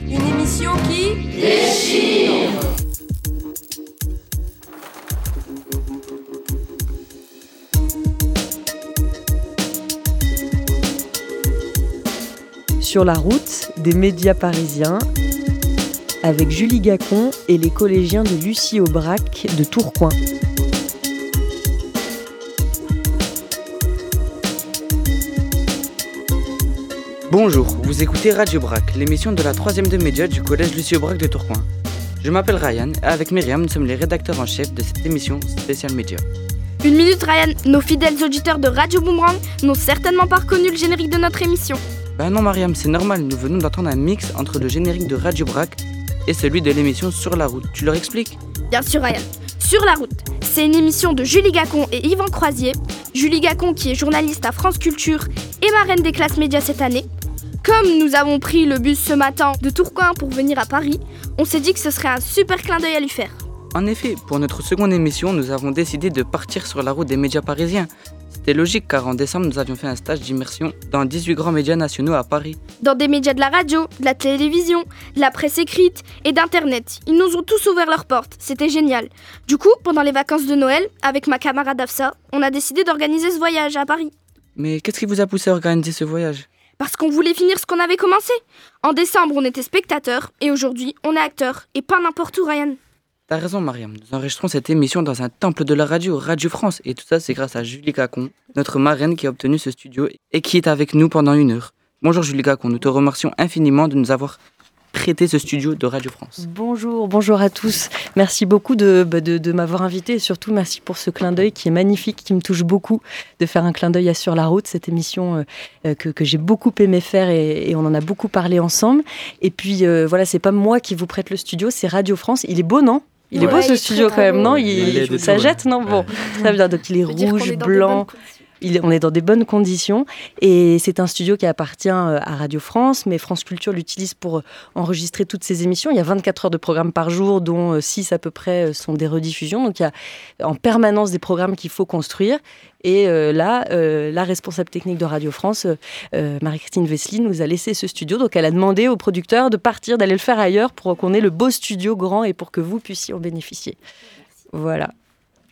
Une émission qui déchire. Sur la route des médias parisiens avec Julie Gacon et les collégiens de Lucie Aubrac de Tourcoing. Bonjour, vous écoutez Radio Brac, l'émission de la troisième de médias du collège Lucie Aubrac de Tourcoing. Je m'appelle Ryan et avec Myriam, nous sommes les rédacteurs en chef de cette émission spéciale média. Une minute Ryan, nos fidèles auditeurs de Radio Boomerang n'ont certainement pas reconnu le générique de notre émission. Ben non Mariam, c'est normal, nous venons d'entendre un mix entre le générique de Radio Brac et celui de l'émission Sur la route. Tu leur expliques? Bien sûr Ryan. Sur la route, c'est une émission de Julie Gacon et Yvan Croisier. Julie Gacon qui est journaliste à France Culture et marraine des classes médias cette année. Comme nous avons pris le bus ce matin de Tourcoing pour venir à Paris, on s'est dit que ce serait un super clin d'œil à lui faire. En effet, pour notre seconde émission, nous avons décidé de partir sur la route des médias parisiens. C'était logique car en décembre, nous avions fait un stage d'immersion dans 18 grands médias nationaux à Paris. Dans des médias de la radio, de la télévision, de la presse écrite et d'Internet. Ils nous ont tous ouvert leurs portes, c'était génial. Du coup, pendant les vacances de Noël, avec ma camarade Afsa, on a décidé d'organiser ce voyage à Paris. Mais qu'est-ce qui vous a poussé à organiser ce voyage? Parce qu'on voulait finir ce qu'on avait commencé. En décembre, on était spectateur et aujourd'hui, on est acteur. Et pas n'importe où, Ryan. T'as raison, Mariam. Nous enregistrons cette émission dans un temple de la radio, Radio France. Et tout ça, c'est grâce à Julie Cacon, notre marraine qui a obtenu ce studio et qui est avec nous pendant une heure. Bonjour Julie Cacon, nous te remercions infiniment de nous avoir prêté ce studio de Radio France. Bonjour, bonjour à tous. Merci beaucoup de, bah, de, de m'avoir invité et surtout merci pour ce clin d'œil qui est magnifique, qui me touche beaucoup, de faire un clin d'œil à Sur la route, cette émission euh, que, que j'ai beaucoup aimé faire et, et, on en a beaucoup parlé ensemble. Et puis euh, voilà, c'est pas moi qui vous prête le studio, c'est Radio France. Il est beau, non? Il est beau ce studio quand même, non? Il, il Ça jette, non? Bon, très bien. Donc il est rouge, blanc. Il, on est dans des bonnes conditions et c'est un studio qui appartient à Radio France, mais France Culture l'utilise pour enregistrer toutes ses émissions. Il y a 24 heures de programmes par jour, dont 6 à peu près sont des rediffusions. Donc il y a en permanence des programmes qu'il faut construire. Et euh, là, euh, la responsable technique de Radio France, euh, Marie-Christine Vesely, nous a laissé ce studio. Donc elle a demandé au producteur de partir, d'aller le faire ailleurs pour qu'on ait le beau studio grand et pour que vous puissiez en bénéficier. Voilà.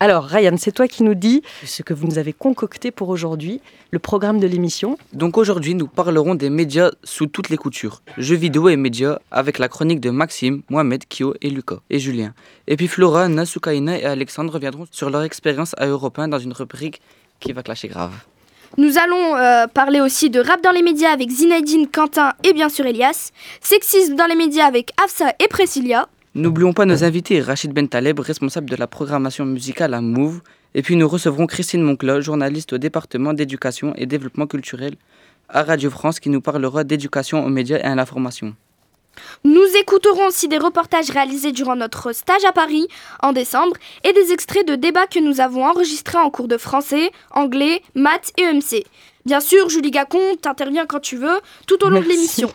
Alors, Ryan, c'est toi qui nous dis ce que vous nous avez concocté pour aujourd'hui, le programme de l'émission. Donc aujourd'hui, nous parlerons des médias sous toutes les coutures, jeux vidéo et médias, avec la chronique de Maxime, Mohamed, Kyo et Lucas, et Julien. Et puis Flora, Nasukaina et Alexandre reviendront sur leur expérience à Europe 1 dans une rubrique qui va clasher grave. Nous allons euh, parler aussi de rap dans les médias avec Zinedine, Quentin et bien sûr Elias, sexisme dans les médias avec Afsa et Priscilla, N'oublions pas nos invités, Rachid Ben Taleb, responsable de la programmation musicale à Move, et puis nous recevrons Christine Monclos, journaliste au département d'éducation et développement culturel à Radio France, qui nous parlera d'éducation aux médias et à l'information. Nous écouterons aussi des reportages réalisés durant notre stage à Paris en décembre et des extraits de débats que nous avons enregistrés en cours de français, anglais, maths et EMC. Bien sûr, Julie Gacon, t'interviens quand tu veux, tout au long Merci. de l'émission.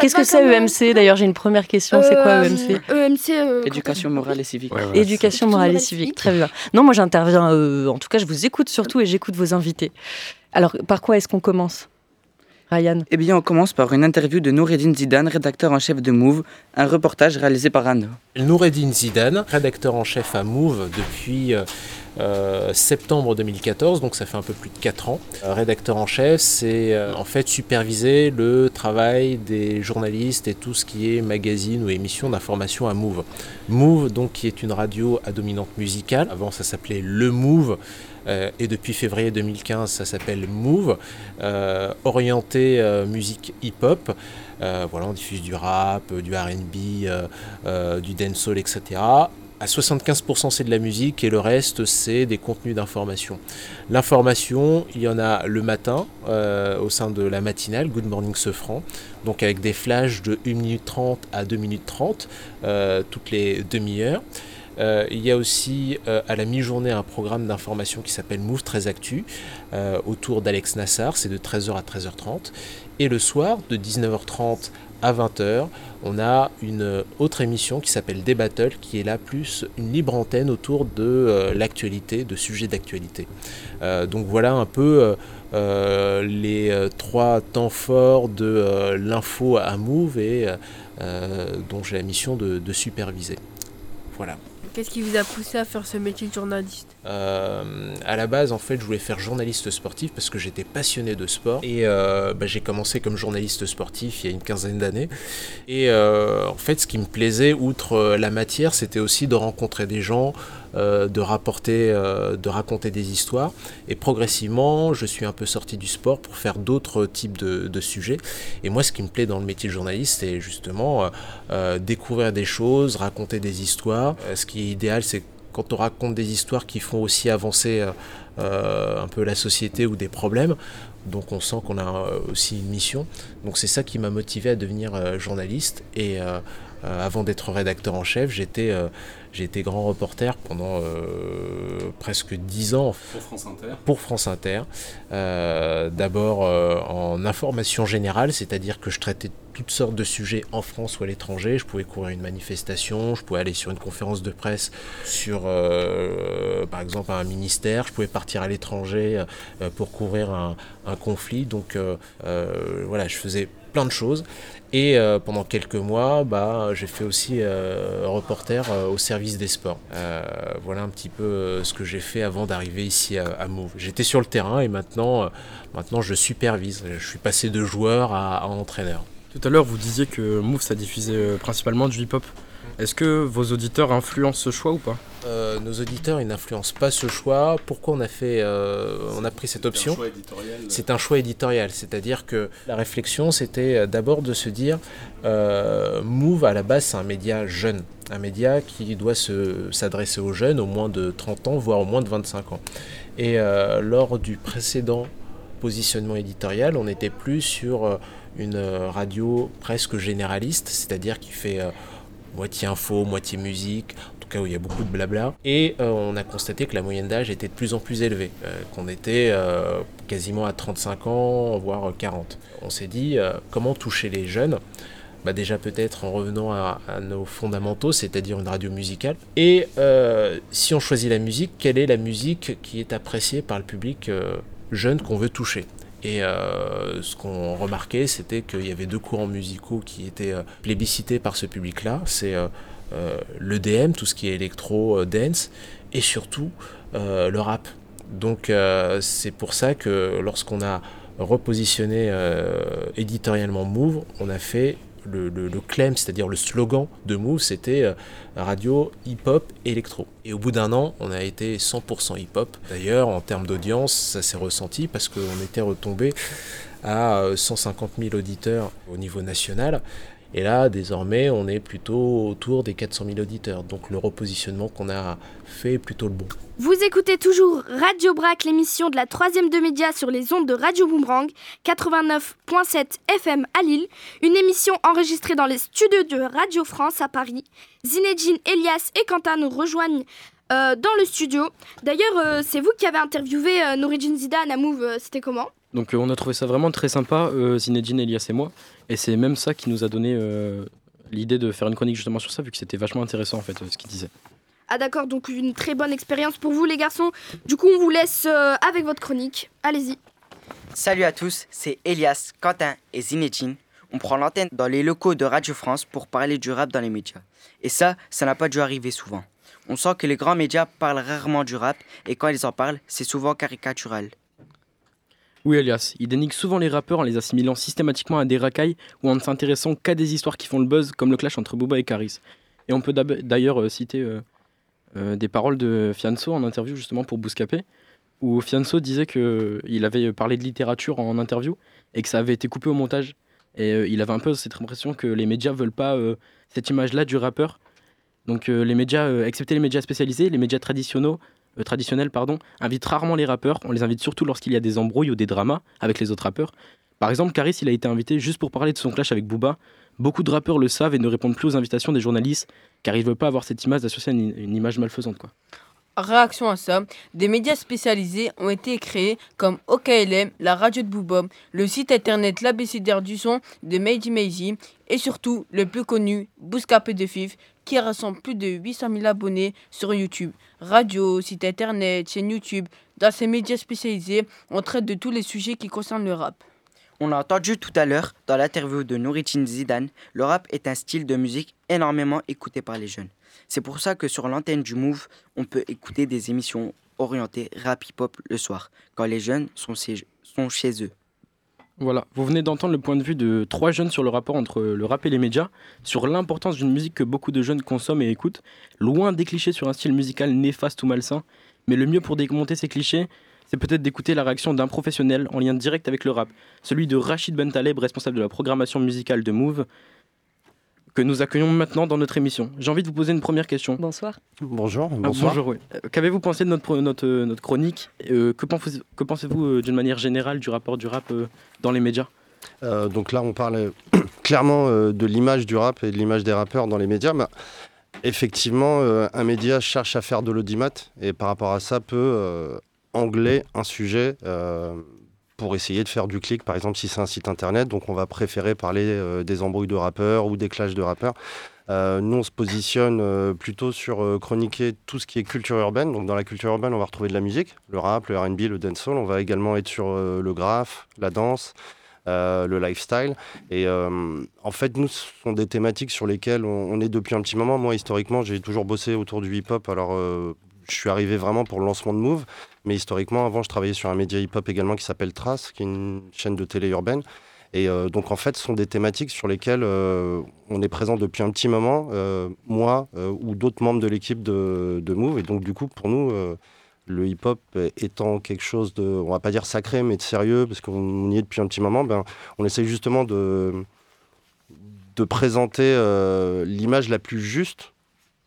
Qu'est-ce que c'est EMC D'ailleurs, j'ai une première question. C'est quoi Euh, EMC EMC. euh, Éducation morale et civique. Ouais, voilà, Éducation morale et civique, très bien. Non, moi j'interviens, euh, en tout cas je vous écoute surtout et j'écoute vos invités. Alors, par quoi est-ce qu'on commence? Ryan Eh bien, on commence par une interview de Noureddin Zidane, rédacteur en chef de Move, un reportage réalisé par Anne. Noureddin Zidane, rédacteur en chef à Move depuis euh, euh, septembre 2014, donc ça fait un peu plus de 4 ans. Euh, rédacteur en chef, c'est euh, en fait superviser le travail des journalistes et tout ce qui est magazine ou émission d'information à Move. Move, donc, qui est une radio à dominante musicale. Avant, ça s'appelait Le Move. Euh, et depuis février 2015, ça s'appelle Move, euh, orienté euh, musique hip-hop. Voilà, on diffuse du rap, du RB, du dancehall, etc. À 75%, c'est de la musique et le reste, c'est des contenus d'information. L'information, il y en a le matin au sein de la matinale, Good Morning Sefran, donc avec des flashs de 1 minute 30 à 2 minutes 30 euh, toutes les demi-heures. Euh, il y a aussi euh, à la mi-journée un programme d'information qui s'appelle Move très Actu euh, autour d'Alex Nassar, c'est de 13h à 13h30. Et le soir, de 19h30 à 20h, on a une autre émission qui s'appelle Débattle, qui est là plus une libre antenne autour de l'actualité, de sujets d'actualité. Donc voilà un peu les trois temps forts de l'info à Move et dont j'ai la mission de superviser. Voilà. Qu'est-ce qui vous a poussé à faire ce métier de journaliste euh, À la base, en fait, je voulais faire journaliste sportif parce que j'étais passionné de sport. Et euh, bah, j'ai commencé comme journaliste sportif il y a une quinzaine d'années. Et euh, en fait, ce qui me plaisait, outre la matière, c'était aussi de rencontrer des gens, de rapporter, de raconter des histoires. Et progressivement, je suis un peu sorti du sport pour faire d'autres types de, sujets. Et moi, ce qui me plaît dans le métier de journaliste, c'est justement découvrir des choses, raconter des histoires. ce qui est idéal, c'est quand on raconte des histoires qui font aussi avancer un peu la société ou des problèmes. Donc on sent qu'on a aussi une mission. Donc c'est ça qui m'a motivé à devenir journaliste. Et avant d'être rédacteur en chef, j'étais j'ai été grand reporter pendant euh, presque dix ans. Pour France Inter Pour France Inter. Euh, d'abord euh, en information générale, c'est-à-dire que je traitais toutes sortes de sujets en France ou à l'étranger. Je pouvais couvrir une manifestation, je pouvais aller sur une conférence de presse sur, par exemple, un ministère. Je pouvais partir à l'étranger pour couvrir un, conflit. Donc voilà, je faisais plein de choses. Et euh, pendant quelques mois, bah, j'ai fait aussi euh, reporter euh, au service des sports. voilà un petit peu ce que j'ai fait avant d'arriver ici à, Move. J'étais sur le terrain et maintenant, maintenant je supervise. Je suis passé de joueur à, à entraîneur. Tout à l'heure, vous disiez que Move, ça diffusait principalement du hip-hop. Est-ce que vos auditeurs influencent ce choix ou pas? Euh, Nos auditeurs, ils n'influencent pas ce choix. Pourquoi on a fait, euh, on a pris cette option? C'est un choix éditorial, c'est-à-dire que la réflexion, c'était euh, d'abord de se dire, Move à la base, c'est un média jeune, un média qui doit s'adresser aux jeunes, au moins de 30 ans, voire au moins de 25 ans. Et lors du précédent positionnement éditorial, on n'était plus sur une radio presque généraliste, c'est-à-dire qui fait moitié info, moitié musique, en tout cas où il y a beaucoup de blabla. Et euh, on a constaté que la moyenne d'âge était de plus en plus élevée, euh, qu'on était euh, quasiment à 35 ans, voire 40. On s'est dit comment toucher les jeunes? Bah déjà peut-être en revenant à, nos fondamentaux, c'est-à-dire une radio musicale. Et si on choisit la musique, quelle est la musique qui est appréciée par le public jeune qu'on veut toucher? Et euh, ce qu'on remarquait, c'était qu'il y avait deux courants musicaux qui étaient euh, plébiscités par ce public-là. C'est euh, l'EDM, tout ce qui est électro, dance, et surtout le rap. Donc c'est pour ça que lorsqu'on a repositionné éditorialement Move, on a fait le, le, claim, c'est-à-dire le slogan de Move, c'était euh, radio hip-hop électro. Et au bout d'un an, on a été 100% hip-hop. D'ailleurs, en termes d'audience, ça s'est ressenti parce qu'on était retombé à 150 euh, 000 auditeurs au niveau national. Et là, désormais, on est plutôt autour des 400 000 auditeurs. Donc le repositionnement qu'on a fait est plutôt le bon. Vous écoutez toujours Radio Brac, l'émission de la troisième de médias sur les ondes de Radio Boomerang, 89.7 FM à Lille, une émission enregistrée dans les studios de Radio France à Paris. Zinedine, Elias et Quentin nous rejoignent euh, dans le studio. D'ailleurs, euh, c'est vous qui avez interviewé euh, Nouridine Zidane à Move, c'était comment? Donc on a trouvé ça vraiment très sympa, Zinedine, Elias et moi. Et c'est même ça qui nous a donné euh, l'idée de faire une chronique justement sur ça, vu que c'était vachement intéressant en fait ce qu'il disait. Ah d'accord, donc une très bonne expérience pour vous les garçons. Du coup on vous laisse euh, avec votre chronique. Allez-y. Salut à tous, c'est Elias, Quentin et Zinedine. On prend l'antenne dans les locaux de Radio France pour parler du rap dans les médias. Et ça, ça n'a pas dû arriver souvent. On sent que les grands médias parlent rarement du rap et quand ils en parlent, c'est souvent caricatural. Oui, Elias, il dénigre souvent les rappeurs en les assimilant systématiquement à des racailles ou en ne s'intéressant qu'à des histoires qui font le buzz, comme le clash entre Booba et Caris. Et on peut d'ailleurs euh, citer euh, euh, des paroles de Fianso en interview justement pour Bouscapé, où Fianso disait qu'il avait parlé de littérature en interview et que ça avait été coupé au montage. Et il avait un peu cette impression que les médias veulent pas cette image-là du rappeur. Donc les médias, excepté les médias spécialisés, les médias traditionnels, euh, pardon, invitent rarement les rappeurs. On les invite surtout lorsqu'il y a des embrouilles ou des dramas avec les autres rappeurs. Par exemple, Caris, il a été invité juste pour parler de son clash avec Booba. Beaucoup de rappeurs le savent et ne répondent plus aux invitations des journalistes car ils ne veulent pas avoir cette image associée à une, image malfaisante. Quoi. réaction à ça, des médias spécialisés ont été créés comme OKLM, la radio de Booba, le site internet l'abécédaire du son de Meiji Meiji et surtout le plus connu, Bouscapé de Fif, qui rassemble plus de 800 000 abonnés sur YouTube. Radio, site internet, chaîne YouTube, dans ces médias spécialisés, on traite de tous les sujets qui concernent le rap. On a entendu tout à l'heure dans l'interview de Nouritin Zidane, le rap est un style de musique énormément écouté par les jeunes. C'est pour ça que sur l'antenne du Move, on peut écouter des émissions orientées rap hip-hop le soir, quand les jeunes sont chez eux. Voilà, vous venez d'entendre le point de vue de trois jeunes sur le rapport entre le rap et les médias, sur l'importance d'une musique que beaucoup de jeunes consomment et écoutent, loin des clichés sur un style musical néfaste ou malsain. Mais le mieux pour démonter ces clichés, c'est peut-être d'écouter la réaction d'un professionnel en lien direct avec le rap, celui de Rachid Bentaleb, responsable de la programmation musicale de Move, que nous accueillons maintenant dans notre émission. J'ai envie de vous poser une première question. Bonsoir. Bonjour. Ah, bonsoir. bonjour, oui. Qu'avez-vous pensé de notre, notre, notre chronique Euh, Que pensez- que pensez-vous euh, d'une manière générale du rapport du rap euh, dans les médias? Euh, donc là, on parle euh, clairement euh, de l'image du rap et de l'image des rappeurs dans les médias. Bah, effectivement, euh, un média cherche à faire de l'audimat et par rapport à ça peut euh, angler un sujet euh, pour essayer de faire du clic, par exemple si c'est un site internet. Donc on va préférer parler euh, des embrouilles de rappeurs ou des clashs de rappeurs. Euh, nous, on se positionne euh, plutôt sur chroniquer tout ce qui est culture urbaine. Donc, dans la culture urbaine, on va retrouver de la musique, le rap, le RB, le dancehall. On va également être sur le graphe, la danse, le lifestyle. Et en fait, nous, ce sont des thématiques sur lesquelles on, est depuis un petit moment. Moi, historiquement, j'ai toujours bossé autour du hip-hop. Alors, je suis arrivé vraiment pour le lancement de Move. Mais historiquement, avant, je travaillais sur un média hip-hop également qui s'appelle Trace, qui est une chaîne de télé urbaine. Et euh, donc, en fait, ce sont des thématiques sur lesquelles euh, on est présent depuis un petit moment, euh, moi ou d'autres membres de l'équipe de, de Move. Et donc, du coup, pour nous, le hip-hop étant quelque chose de, on va pas dire sacré, mais de sérieux, parce qu'on y est depuis un petit moment, ben, on essaye justement de, de présenter l'image la plus juste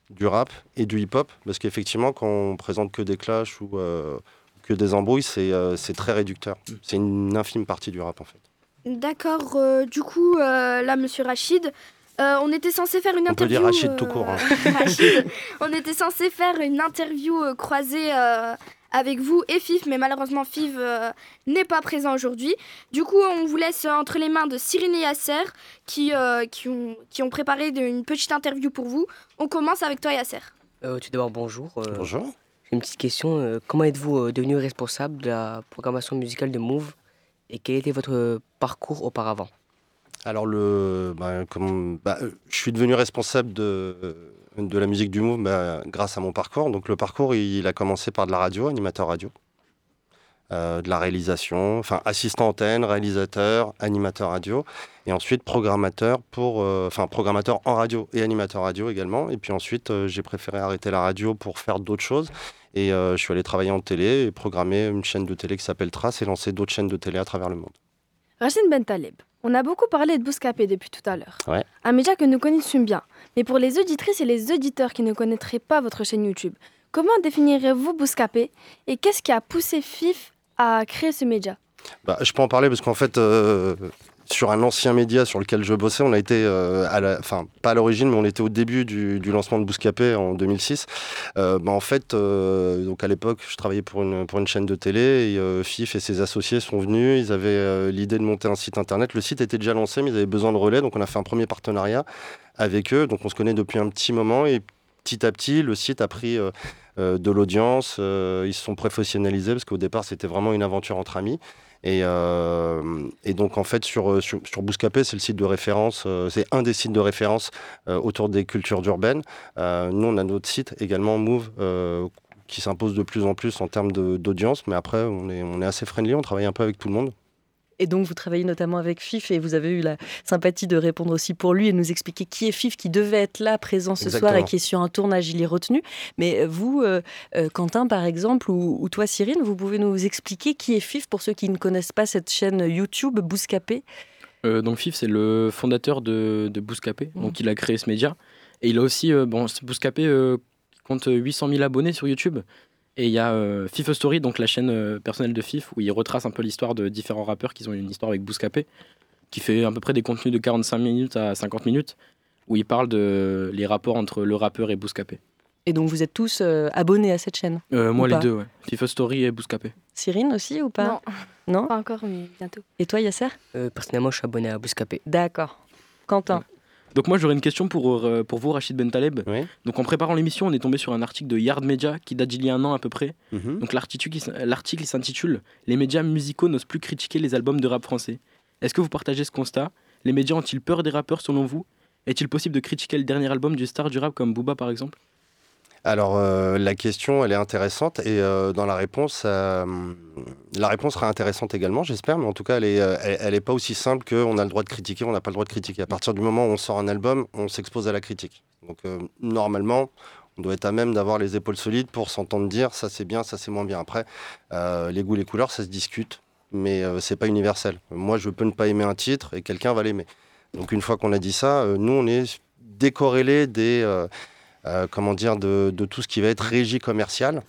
du rap et du hip-hop, parce qu'effectivement, quand on présente que des clashs ou euh, que des embrouilles, c'est euh, c'est très réducteur. C'est une infime partie du rap, en fait. D'accord, euh, du coup, euh, là, monsieur Rachid, euh, on était censé faire une On peut interview. dire Rachid tout court, hein. Rachid, on était censé faire une interview euh, croisée euh, avec vous et FIF, mais malheureusement, FIF euh, n'est pas présent aujourd'hui. Du coup, on vous laisse entre les mains de Cyrine et Yasser qui, euh, qui, ont, qui ont préparé de- une petite interview pour vous. On commence avec toi, Yasser. Euh, tout d'abord, bonjour. Euh, Bonjour. J'ai une petite question. euh, comment êtes-vous euh, devenu responsable de la programmation musicale de Move et quel était votre parcours auparavant? Alors, le, bah, comme, bah, euh, je suis devenu responsable de, de la musique du Move bah, grâce à mon parcours. Donc, le parcours, il, a commencé par de la radio, animateur radio, euh, de la réalisation, enfin, assistant antenne, réalisateur, animateur radio, et ensuite programmateur, pour, euh, enfin, programmateur en radio et animateur radio également. Et puis ensuite, euh, j'ai préféré arrêter la radio pour faire d'autres choses. Et euh, je suis allé travailler en télé et programmer une chaîne de télé qui s'appelle Trace et lancer d'autres chaînes de télé à travers le monde. Rachid Bentaleb, on a beaucoup parlé de Bouscapé depuis tout à l'heure. Ouais. Un média que nous connaissons bien. Mais pour les auditrices et les auditeurs qui ne connaîtraient pas votre chaîne YouTube, comment définirez-vous Bouscapé et qu'est-ce qui a poussé FIF à créer ce média? Bah, je peux en parler parce qu'en fait, euh, sur un ancien média sur lequel je bossais, on a été, euh, à la, enfin pas à l'origine, mais on était au début du, lancement de Bouscapé en 2006. Euh, bah, en fait, euh, donc à l'époque, je travaillais pour une, pour une chaîne de télé et FIF et ses associés sont venus. Ils avaient l'idée de monter un site internet. Le site était déjà lancé, mais ils avaient besoin de relais, donc on a fait un premier partenariat avec eux. Donc on se connaît depuis un petit moment et petit à petit, le site a pris de l'audience. ils se sont professionnalisés parce qu'au départ, c'était vraiment une aventure entre amis. Et, euh, et donc, en fait, sur, euh, sur, sur Bouscapé, c'est le site de référence, euh, c'est un des sites de référence autour des cultures urbaines. Nous, on a notre site également, Move, qui s'impose de plus en plus en termes d'audience. Mais après, on est, on est assez friendly, on travaille un peu avec tout le monde. Et donc, vous travaillez notamment avec FIF et vous avez eu la sympathie de répondre aussi pour lui et nous expliquer qui est FIF, qui devait être là, présent ce soir et qui est sur un tournage, il est retenu. Mais euh, vous, euh, euh, Quentin, par exemple, ou, ou toi, Cyrine, vous pouvez nous expliquer qui est FIF pour ceux qui ne connaissent pas cette chaîne YouTube, Bouscapé? Euh, donc Fif, c'est le fondateur de, de Bouscapé, donc il a créé ce média. Et il a aussi, bon, Bouscapé compte 800 000 abonnés sur YouTube. Et il y a euh, Fif Story, donc la chaîne euh, personnelle de Fif, où il retrace un peu l'histoire de différents rappeurs qui ont une histoire avec Bouscapé, qui fait à peu près des contenus de 45 minutes à 50 minutes, où il parle de les rapports entre le rappeur et Bouscapé. Et donc vous êtes tous euh, abonnés à cette chaîne Euh, moi, les deux, ouais. FIFA Story et Bouscapé. Cyrine aussi ou pas Non, Non pas encore, mais bientôt. Et toi Yasser? Euh, personnellement, je suis abonné à Bouscapé. D'accord. Quentin Donc moi j'aurais une question pour, euh, pour vous Rachid Bentaleb. Oui. Donc en préparant l'émission on est tombé sur un article de Yard Media qui date d'il y a un an à peu près. Mhm. Donc l'article s'intitule Les médias musicaux n'osent plus critiquer les albums de rap français. Est-ce que vous partagez ce constat? Les médias ont-ils peur des rappeurs selon vous? Est-il possible de critiquer le dernier album du star du rap comme Booba par exemple? Alors euh, la question, elle est intéressante et euh, dans la réponse, euh, la réponse sera intéressante également, j'espère, mais en tout cas, elle est, euh, elle, elle est pas aussi simple qu'on a le droit de critiquer, on n'a pas le droit de critiquer. À partir du moment où on sort un album, on s'expose à la critique. Donc normalement, on doit être à même d'avoir les épaules solides pour s'entendre dire ça c'est bien, ça c'est moins bien. Après, les goûts, les couleurs, ça se discute, mais c'est pas universel. Moi, je peux ne pas aimer un titre et quelqu'un va l'aimer. Donc une fois qu'on a dit ça, nous on est décorrélés des comment dire, de, tout ce qui va être régie commerciale.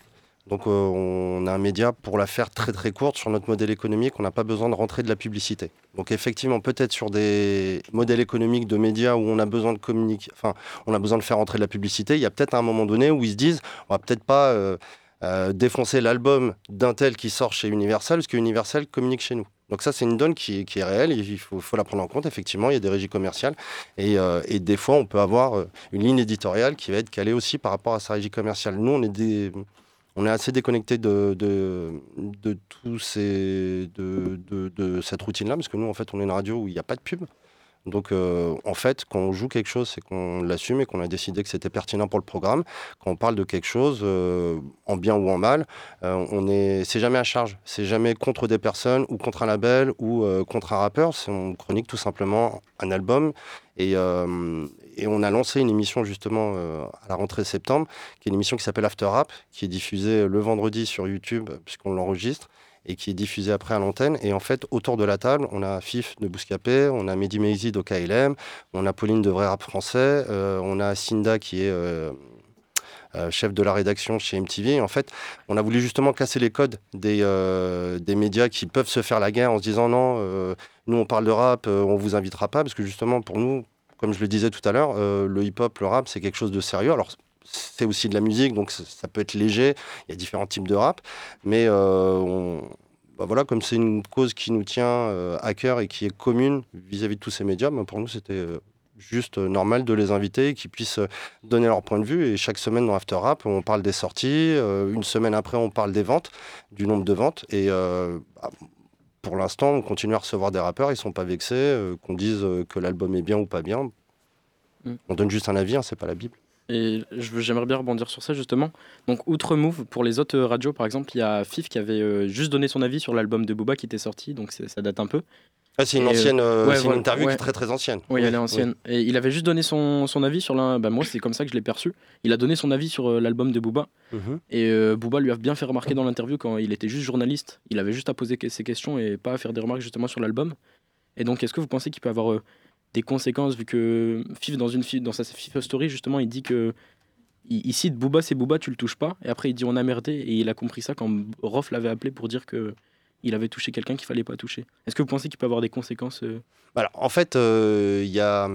Donc euh, on a un média, pour la faire très très courte, sur notre modèle économique, on n'a pas besoin de rentrer de la publicité. Donc effectivement, peut-être sur des modèles économiques de médias où on a besoin de communiquer, enfin, on a besoin de faire rentrer de la publicité, il y a peut-être un moment donné où ils se disent, on va peut-être pas euh, euh, défoncer l'album d'un tel qui sort chez Universal, parce que Universal communique chez nous. Donc ça, c'est une donne qui, est réelle, il faut, la prendre en compte. Effectivement, il y a des régies commerciales, et, euh, des fois, on peut avoir euh, une ligne éditoriale qui va être calée aussi par rapport à sa régie commerciale. Nous, on est, assez déconnecté de, de, de cette routine-là, parce que nous, en fait, on est une radio où il n'y a pas de pub. Donc, euh, en fait, quand on joue quelque chose, c'est qu'on l'assume et qu'on a décidé que c'était pertinent pour le programme. Quand on parle de quelque chose, euh, en bien ou en mal, euh, on est, c'est jamais à charge. C'est jamais contre des personnes ou contre un label ou contre un rappeur. On chronique tout simplement un album. Et, on a lancé une émission justement à la rentrée septembre, qui est une émission qui s'appelle After Rap, qui est diffusée le vendredi sur YouTube puisqu'on l'enregistre et qui est diffusé après à l'antenne. Et en fait, autour de la table, on a Fif de Bouscapé, on a Mehdi Meizi d'OKLM, on a Pauline de Vrai Rap Français, euh, on a Cinda qui est euh, euh, chef de la rédaction chez MTV. En fait, on a voulu justement casser les codes des, des médias qui peuvent se faire la guerre en se disant non, nous on parle de rap, on vous invitera pas, parce que justement pour nous, comme je le disais tout à l'heure, le hip-hop, le rap, c'est quelque chose de sérieux. Alors c'est aussi de la musique, donc ça, peut être léger. Il y a différents types de rap, mais euh, on, bah voilà, comme c'est une cause qui nous tient euh, à cœur et qui est commune vis-à-vis de tous ces médias, bah, pour nous c'était euh, juste normal de les inviter, qu'ils puissent donner leur point de vue. Et chaque semaine dans After Rap, on parle des sorties. une semaine après, on parle des ventes, du nombre de ventes. Et euh, bah, pour l'instant, on continue à recevoir des rappeurs. Ils sont pas vexés, qu'on dise que l'album est bien ou pas bien. Mm. On donne juste un avis, hein, c'est pas la Bible. Et j'aimerais bien rebondir sur ça justement. Donc, outre Move, pour les autres euh, radios, par exemple, il y a Fif qui avait euh, juste donné son avis sur l'album de Booba qui était sorti, donc ça date un peu. Ah, c'est une euh, ancienne, euh, ouais, c'est voilà, une interview ouais. qui est très très ancienne. Oui, elle est ancienne. Et il avait juste donné son, son avis sur l'un. Bah, moi, c'est comme ça que je l'ai perçu. Il a donné son avis sur euh, l'album de Booba. Mhm. Et euh, Booba lui a bien fait remarquer dans l'interview quand il était juste journaliste. Il avait juste à poser que- ses questions et pas à faire des remarques justement sur l'album. Et donc, est-ce que vous pensez qu'il peut avoir des conséquences vu que Fif, dans, une, dans sa FIFA Story, justement, il dit que. Il, il cite Booba, c'est Booba, tu le touches pas. Et après, il dit on a merdé. Et il a compris ça quand Rof l'avait appelé pour dire que il avait touché quelqu'un qu'il fallait pas toucher. Est-ce que vous pensez qu'il peut avoir des conséquences euh, Alors, en fait, euh, il y, a,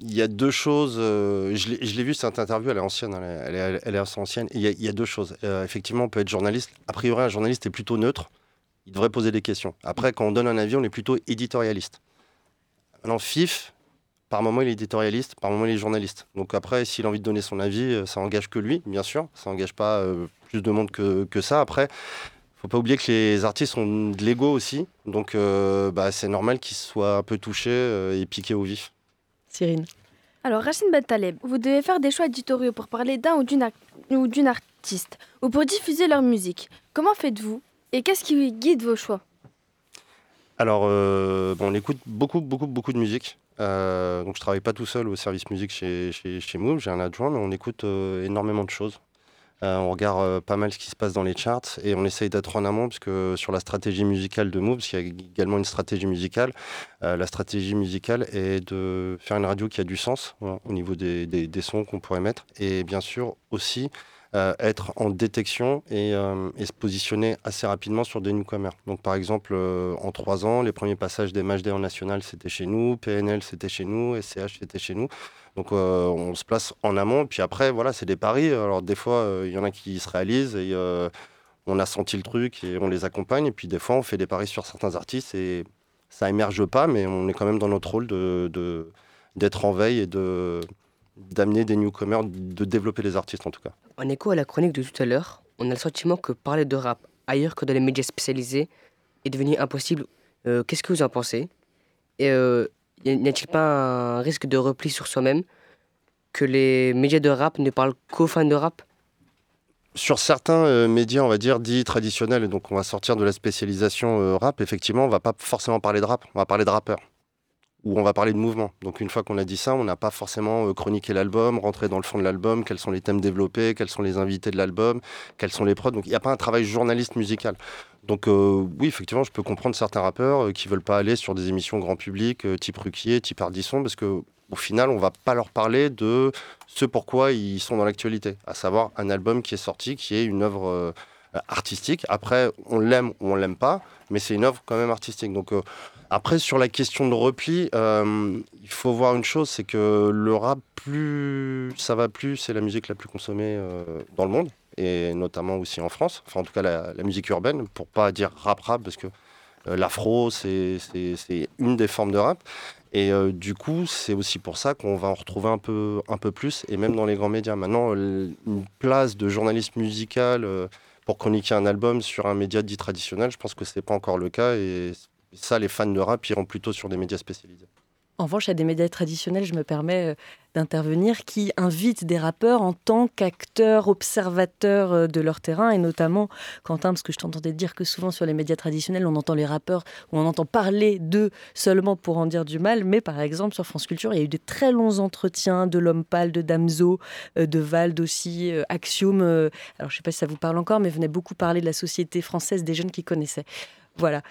il y a deux choses. euh, je l'ai vu, cette interview, elle est ancienne, elle est, elle est, assez ancienne. Il y, a, deux choses. Effectivement, on peut être journaliste. A priori, un journaliste est plutôt neutre. Il devrait poser des questions. Après, quand on donne un avis, on est plutôt éditorialiste. Maintenant, FIF, par moment, il est éditorialiste, par moment, il est journaliste. Donc après, s'il a envie de donner son avis, euh, ça engage que lui, bien sûr. Ça engage pas euh, plus de monde que, que ça. Après, faut pas oublier que les artistes ont de l'ego aussi. Donc, euh, bah, c'est normal qu'ils soient un peu touchés euh, et piqués au vif. Cyrine. Alors, Rachid Bentaleb, vous devez faire des choix éditoriaux pour parler d'un ou d'une ar- ou d'une artiste, ou pour diffuser leur musique. Comment faites-vous? Et qu'est-ce qui guide vos choix? Alors, euh, on écoute beaucoup, beaucoup, beaucoup de musique. Euh, donc, je travaille pas tout seul au service musique chez, chez, Move. J'ai un adjoint, mais on écoute euh, énormément de choses. Euh, on regarde pas mal ce qui se passe dans les charts et on essaye d'être en amont parce que sur la stratégie musicale de Move, parce qu'il y a également une stratégie musicale, la stratégie musicale est de faire une radio qui a du sens voilà, au niveau des, des- sons qu'on pourrait mettre et bien sûr aussi être en détection et, euh, et, se positionner assez rapidement sur des newcomers. Donc par exemple, euh, en trois ans, les premiers passages des matchs en national, c'était chez nous, PNL, c'était chez nous, SCH, c'était chez nous. Donc on se place en amont, puis après, voilà, c'est des paris. Alors des fois, il y en a qui se réalisent et on a senti le truc et on les accompagne. Et puis des fois, on fait des paris sur certains artistes et ça émerge pas, mais on est quand même dans notre rôle de, d'être en veille et d'amener des newcomers, de développer les artistes en tout cas. En écho à la chronique de tout à l'heure, on a le sentiment que parler de rap ailleurs que dans les médias spécialisés est devenu impossible. Euh, qu'est-ce que vous en pensez? Et euh, n'y a-t-il pas un risque de repli sur soi-même que les médias de rap ne parlent qu'aux fans de rap? Sur certains euh, médias, on va dire, dits traditionnels, donc on va sortir de la spécialisation rap, effectivement, on va pas forcément parler de rap, on va parler de rappeurs. Ou on va parler de mouvement. Donc une fois qu'on a dit ça, on n'a pas forcément euh, chroniqué l'album, rentré dans le fond de l'album, quels sont les thèmes développés, quels sont les invités de l'album, quels sont les prods. Donc il n'y a pas un travail journaliste musical. Donc oui, effectivement, je peux comprendre certains rappeurs qui veulent pas aller sur des émissions grand public, type Ruquier, type Ardisson, parce que au final, on va pas leur parler de ce pourquoi ils sont dans l'actualité, à savoir un album qui est sorti, qui est une œuvre euh, artistique. Après, on l'aime ou on l'aime pas, mais c'est une œuvre quand même artistique. Donc euh, après, sur la question de repli, euh, il faut voir une chose, c'est que le rap, plus ça va plus, c'est la musique la plus consommée dans le monde, et notamment aussi en France. Enfin, en tout cas, la, musique urbaine, pour pas dire rap-rap, parce que l'afro, c'est une des formes de rap. Et euh, du coup, c'est aussi pour ça qu'on va en retrouver un peu, un peu plus, et même dans les grands médias. Maintenant, une place de journaliste musical euh, pour chroniquer un album sur un média dit traditionnel, je pense que ce n'est pas encore le cas. Et ça, les fans de rap iront plutôt sur des médias spécialisés. En revanche, a des médias traditionnels, je me permets euh, d'intervenir, qui invitent des rappeurs en tant qu'acteurs, observateurs euh, de leur terrain, et notamment, Quentin, parce que je t'entendais dire que souvent sur les médias traditionnels, on entend les rappeurs, ou on entend parler d'eux seulement pour en dire du mal, mais par exemple sur France Culture, il y a eu des très longs entretiens de l'homme pâle, de Damso, euh, de Vald aussi, Axiom, alors je ne sais pas si ça vous parle encore, mais venait beaucoup parler de la société française des jeunes qui connaissaient. Voilà,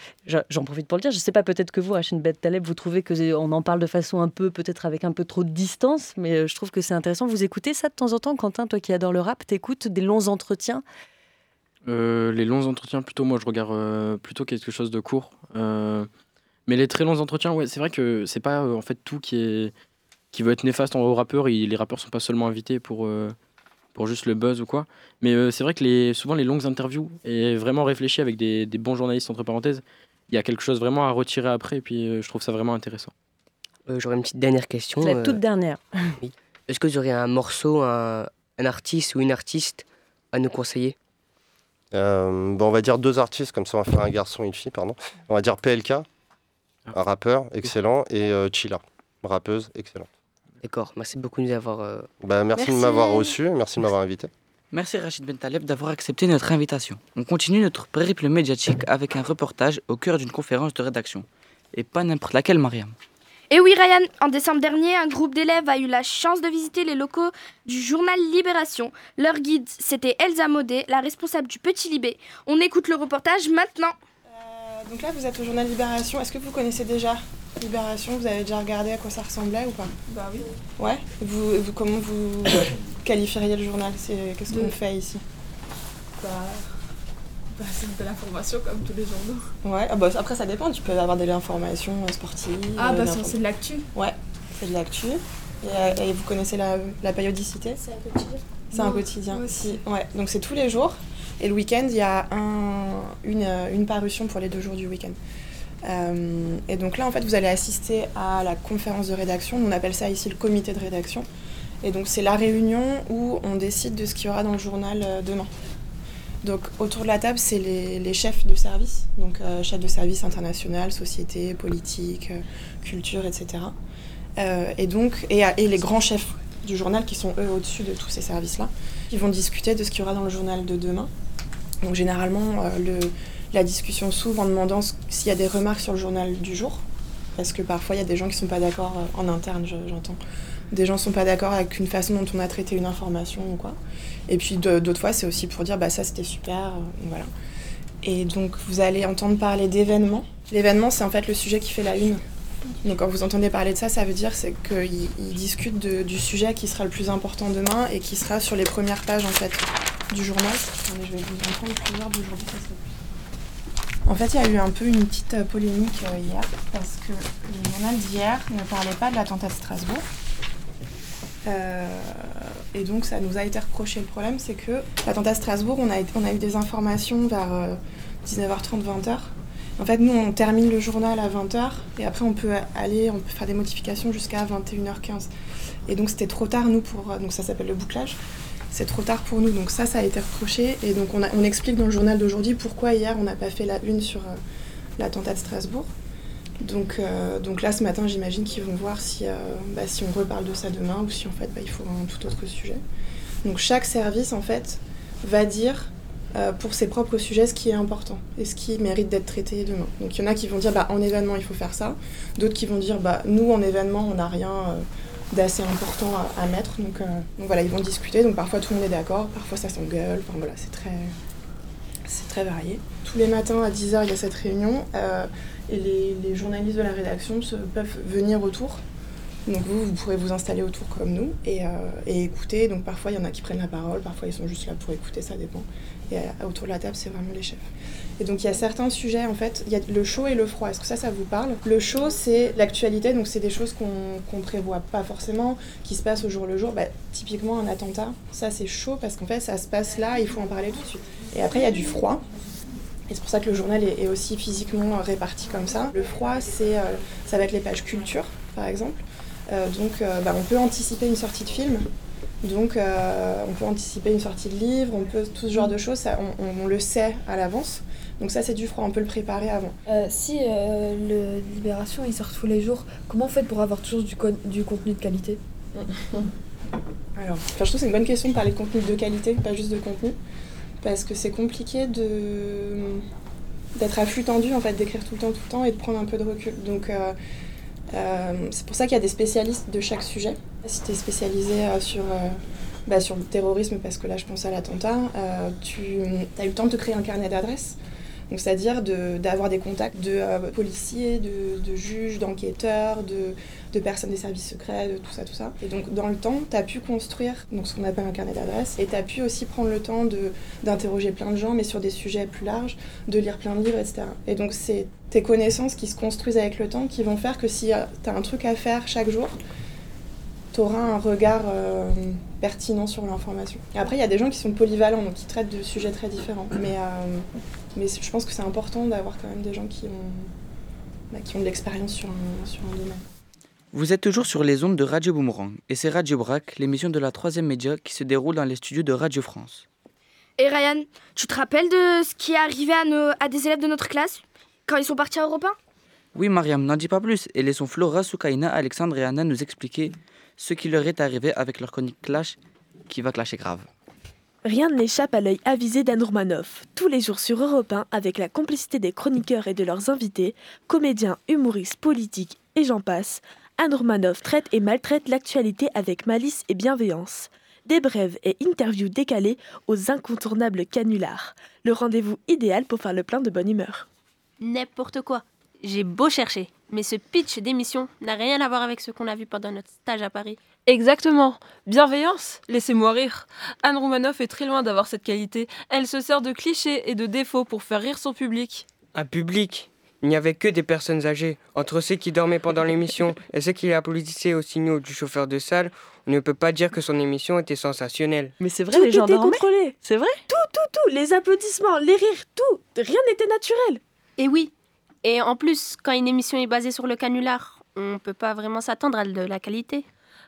j'en profite pour le dire. Je ne sais pas, peut-être que vous, Hachin Bet Taleb, vous trouvez qu'on en parle de façon un peu, peut-être avec un peu trop de distance, mais euh, je trouve que c'est intéressant. Vous écoutez ça de temps en temps, Quentin, toi qui adore le rap, t'écoutes des longs entretiens? Euh, Les longs entretiens, plutôt, moi, je regarde euh, plutôt quelque chose de court. mais les très longs entretiens, ouais, c'est vrai que c'est pas en fait tout qui est qui veut être néfaste en rappeurs. les rappeurs sont pas seulement invités pour pour juste le buzz ou quoi. Mais euh, c'est vrai que les, souvent les longues interviews et vraiment réfléchies avec des, des, bons journalistes entre parenthèses, il y a quelque chose vraiment à retirer après et puis euh, je trouve ça vraiment intéressant. Euh, j'aurais une petite dernière question. La toute dernière. Est-ce que vous auriez un morceau, un, un, artiste ou une artiste à nous conseiller? Bon, On va dire deux artistes, comme ça on va faire un garçon et une fille, pardon. On va dire PLK, un rappeur excellent, et Chila, rappeuse excellente. D'accord, merci beaucoup de nous avoir. Euh, bah, merci, de m'avoir reçu, merci de m'avoir invité. Merci Rachid Bentaleb d'avoir accepté notre invitation. On continue notre périple médiatique avec un reportage au cœur d'une conférence de rédaction. Et pas n'importe laquelle, Mariam. Et oui, Ryan, en décembre dernier, un groupe d'élèves a eu la chance de visiter les locaux du journal Libération. Leur guide, c'était Elsa Modé, la responsable du Petit Libé. On écoute le reportage maintenant. Euh, donc là, vous êtes au journal Libération. Est-ce que vous connaissez déjà? Libération, vous avez déjà regardé à quoi ça ressemblait ou pas Bah oui. Ouais vous, vous, Comment vous qualifieriez le journal Qu'est-ce qu'on fait ici Bah, bah c'est de l'information comme tous les journaux. Ouais, ah bah, après ça dépend, tu peux avoir de l'information sportive. Ah bah c'est de l'actu Ouais, c'est de l'actu. Et, euh, vous connaissez la, la périodicité C'est un quotidien. C'est un quotidien. aussi. Ouais, donc c'est tous les jours. Et le week-end, il y a un, une, une parution pour les deux jours du week-end. Euh, et donc là, en fait, vous allez assister à la conférence de rédaction. On appelle ça ici le comité de rédaction. Et donc, c'est la réunion où on décide de ce qu'il y aura dans le journal euh, demain. Donc, autour de la table, c'est les, chefs de service, donc euh, chefs de service international, société, politique, culture, etc. et donc, et, et, les grands chefs du journal qui sont eux au-dessus de tous ces services-là, qui vont discuter de ce qu'il y aura dans le journal de demain. Donc, généralement, le la discussion s'ouvre en demandant s'il y a des remarques sur le journal du jour. Parce que parfois, il y a des gens qui ne sont pas d'accord euh, en interne, j'entends. Des gens ne sont pas d'accord avec une façon dont on a traité une information ou quoi. Et puis d'autres fois, c'est aussi pour dire bah ça c'était super, euh, voilà. Et donc vous allez entendre parler d'événements. L'événement, c'est en fait le sujet qui fait la une. Donc quand vous entendez parler de ça, ça veut dire qu'ils discutent du sujet qui sera le plus important demain et qui sera sur les premières pages en fait du journal. Je vais vous en prendre plusieurs serait plus. En fait, il y a eu un peu une petite euh, polémique euh, hier parce que le journal d'hier ne parlait pas de l'attentat de Strasbourg. Euh, et donc, ça nous a été reproché. Le problème, c'est que l'attentat de Strasbourg, on a, on a eu des informations vers 19h30, 20h. En fait, nous, on termine le journal à 20h et après, on peut aller, on peut faire des modifications jusqu'à 21h15. Et donc, c'était trop tard, nous, pour. Donc, ça s'appelle le bouclage. C'est trop tard pour nous. Donc, ça, ça a été reproché. Et donc, on, explique dans le journal d'aujourd'hui pourquoi hier, on n'a pas fait la une sur euh, l'attentat de Strasbourg. Donc, euh, donc là, ce matin, j'imagine qu'ils vont voir si, euh, bah, si on reparle de ça demain ou si, en fait, bah, il faut un tout autre sujet. Donc, chaque service, en fait, va dire pour ses propres sujets ce qui est important et ce qui mérite d'être traité demain. Donc il y en a qui vont dire bah, en événement il faut faire ça, d'autres qui vont dire nous en événement on n'a rien d'assez important à, mettre. Donc, euh, donc, voilà, ils vont discuter, donc parfois tout le monde est d'accord, parfois ça s'engueule, enfin voilà, c'est très, c'est très varié. Tous les matins à 10h il y a cette réunion et les, journalistes de la rédaction peuvent venir autour donc vous, vous pourrez vous installer autour comme nous et, euh, et écouter. Donc parfois, il y en a qui prennent la parole, parfois ils sont juste là pour écouter, ça dépend. Et autour de la table, c'est vraiment les chefs. Et donc il y a certains sujets, en fait, il y a le chaud et le froid. Est-ce que ça, ça vous parle? Le chaud, c'est l'actualité, donc c'est des choses qu'on ne prévoit pas forcément, qui se passent au jour le jour. Bah, typiquement, un attentat, ça c'est chaud parce qu'en fait, ça se passe là, il faut en parler tout de suite. Et après, il y a du froid. Et c'est pour ça que le journal est, est, aussi physiquement réparti comme ça. Le froid, c'est, euh, ça va être les pages culture, par exemple. Euh, donc euh, bah, on peut anticiper une sortie de film. Donc euh, on peut anticiper une sortie de livre, on peut tout ce genre de choses, ça, on, on, on, le sait à l'avance. Donc ça c'est du froid, on peut le préparer avant. si le Libération il sort tous les jours, comment vous faites pour avoir toujours du, du contenu de qualité? Alors, je trouve que c'est une bonne question de parler de contenu de qualité, pas juste de contenu. Parce que c'est compliqué de d'être à flux tendu, en fait, d'écrire tout le temps, tout le temps et de prendre un peu de recul. Donc euh, euh, c'est pour ça qu'il y a des spécialistes de chaque sujet. Si tu es spécialisé euh, sur, euh, bah, sur le terrorisme, parce que là je pense à l'attentat, euh, tu as eu le temps de te créer un carnet d'adresses. C'est-à-dire d'avoir de, des contacts de policiers, de, de juges, d'enquêteurs, de, de, personnes des services secrets, de tout ça, tout ça. Et donc dans le temps, tu as pu construire donc, ce qu'on appelle un carnet d'adresses et tu as pu aussi prendre le temps d'interroger plein de gens, mais sur des sujets plus larges, de lire plein de livres, etc. Et donc c'est tes connaissances qui se construisent avec le temps qui vont faire que si tu as un truc à faire chaque jour, tu auras un regard euh, pertinent sur l'information. Après, il y a des gens qui sont polyvalents, donc qui traitent de sujets très différents. Mais, euh, mais je pense que c'est important d'avoir quand même des gens qui ont, bah, qui ont de l'expérience sur un, sur un domaine. Vous êtes toujours sur les ondes de Radio Boomerang, et c'est Radio Brac, l'émission de la troisième média qui se déroule dans les studios de Radio France. Et Ryan, tu te rappelles de ce qui est arrivé à, nos, à des élèves de notre classe quand ils sont partis à Europe 1 Oui, Mariam, n'en dis pas plus, et laissons Flora, Soukaina, Alexandre et Anna nous expliquer ce qui leur est arrivé avec leur chronique Clash qui va clasher grave. Rien n'échappe à l'œil avisé d'Anne Roumanoff. Tous les jours sur Europe 1, avec la complicité des chroniqueurs et de leurs invités, comédiens, humoristes, politiques et j'en passe, Anne Roumanoff traite et maltraite l'actualité avec malice et bienveillance. Des brèves et interviews décalées aux incontournables canulars. Le rendez-vous idéal pour faire le plein de bonne humeur. N'importe quoi. J'ai beau chercher, mais ce pitch d'émission n'a rien à voir avec ce qu'on a vu pendant notre stage à Paris. Exactement. Bienveillance Laissez-moi rire. Anne Roumanoff est très loin d'avoir cette qualité. Elle se sert de clichés et de défauts pour faire rire son public. Un public Il n'y avait que des personnes âgées. Entre ceux qui dormaient pendant l'émission et ceux qui applaudissaient aux signaux du chauffeur de salle, on ne peut pas dire que son émission était sensationnelle. Mais c'est vrai, tout les gens était dormaient. contrôlé. C'est vrai Tout, tout, tout. Les applaudissements, les rires, tout. Rien n'était naturel. Et oui. Et en plus, quand une émission est basée sur le canular, on peut pas vraiment s'attendre à de la qualité.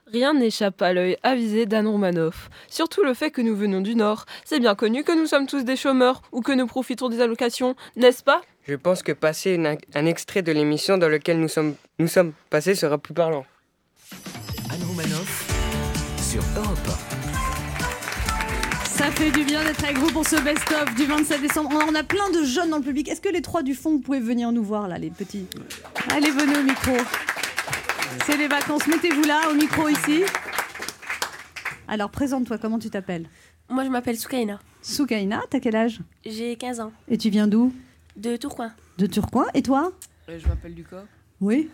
Rien n'échappe à l'œil avisé d'Anne Romanoff. Surtout le fait que nous venons du Nord. C'est bien connu que nous sommes tous des chômeurs ou que nous profitons des allocations, n'est-ce pas? Je pense que passer une, un extrait de l'émission dans lequel nous sommes, nous sommes passés sera plus parlant. Anne Romanoff sur Europe 1. Ça fait du bien d'être avec vous pour ce best-of du 27 décembre. On a plein de jeunes dans le public. Est-ce que les trois du fond, vous pouvez venir nous voir là, les petits? Allez, venez au micro. C'est les vacances. Mettez-vous là, au micro ici. Alors, présente-toi, comment tu t'appelles? Moi, je m'appelle Soukaina. Soukaina, t'as quel âge? J'ai 15 ans. Et tu viens d'où? De Tourcoing. De Tourcoing. Et toi? Je m'appelle Lucas. Oui.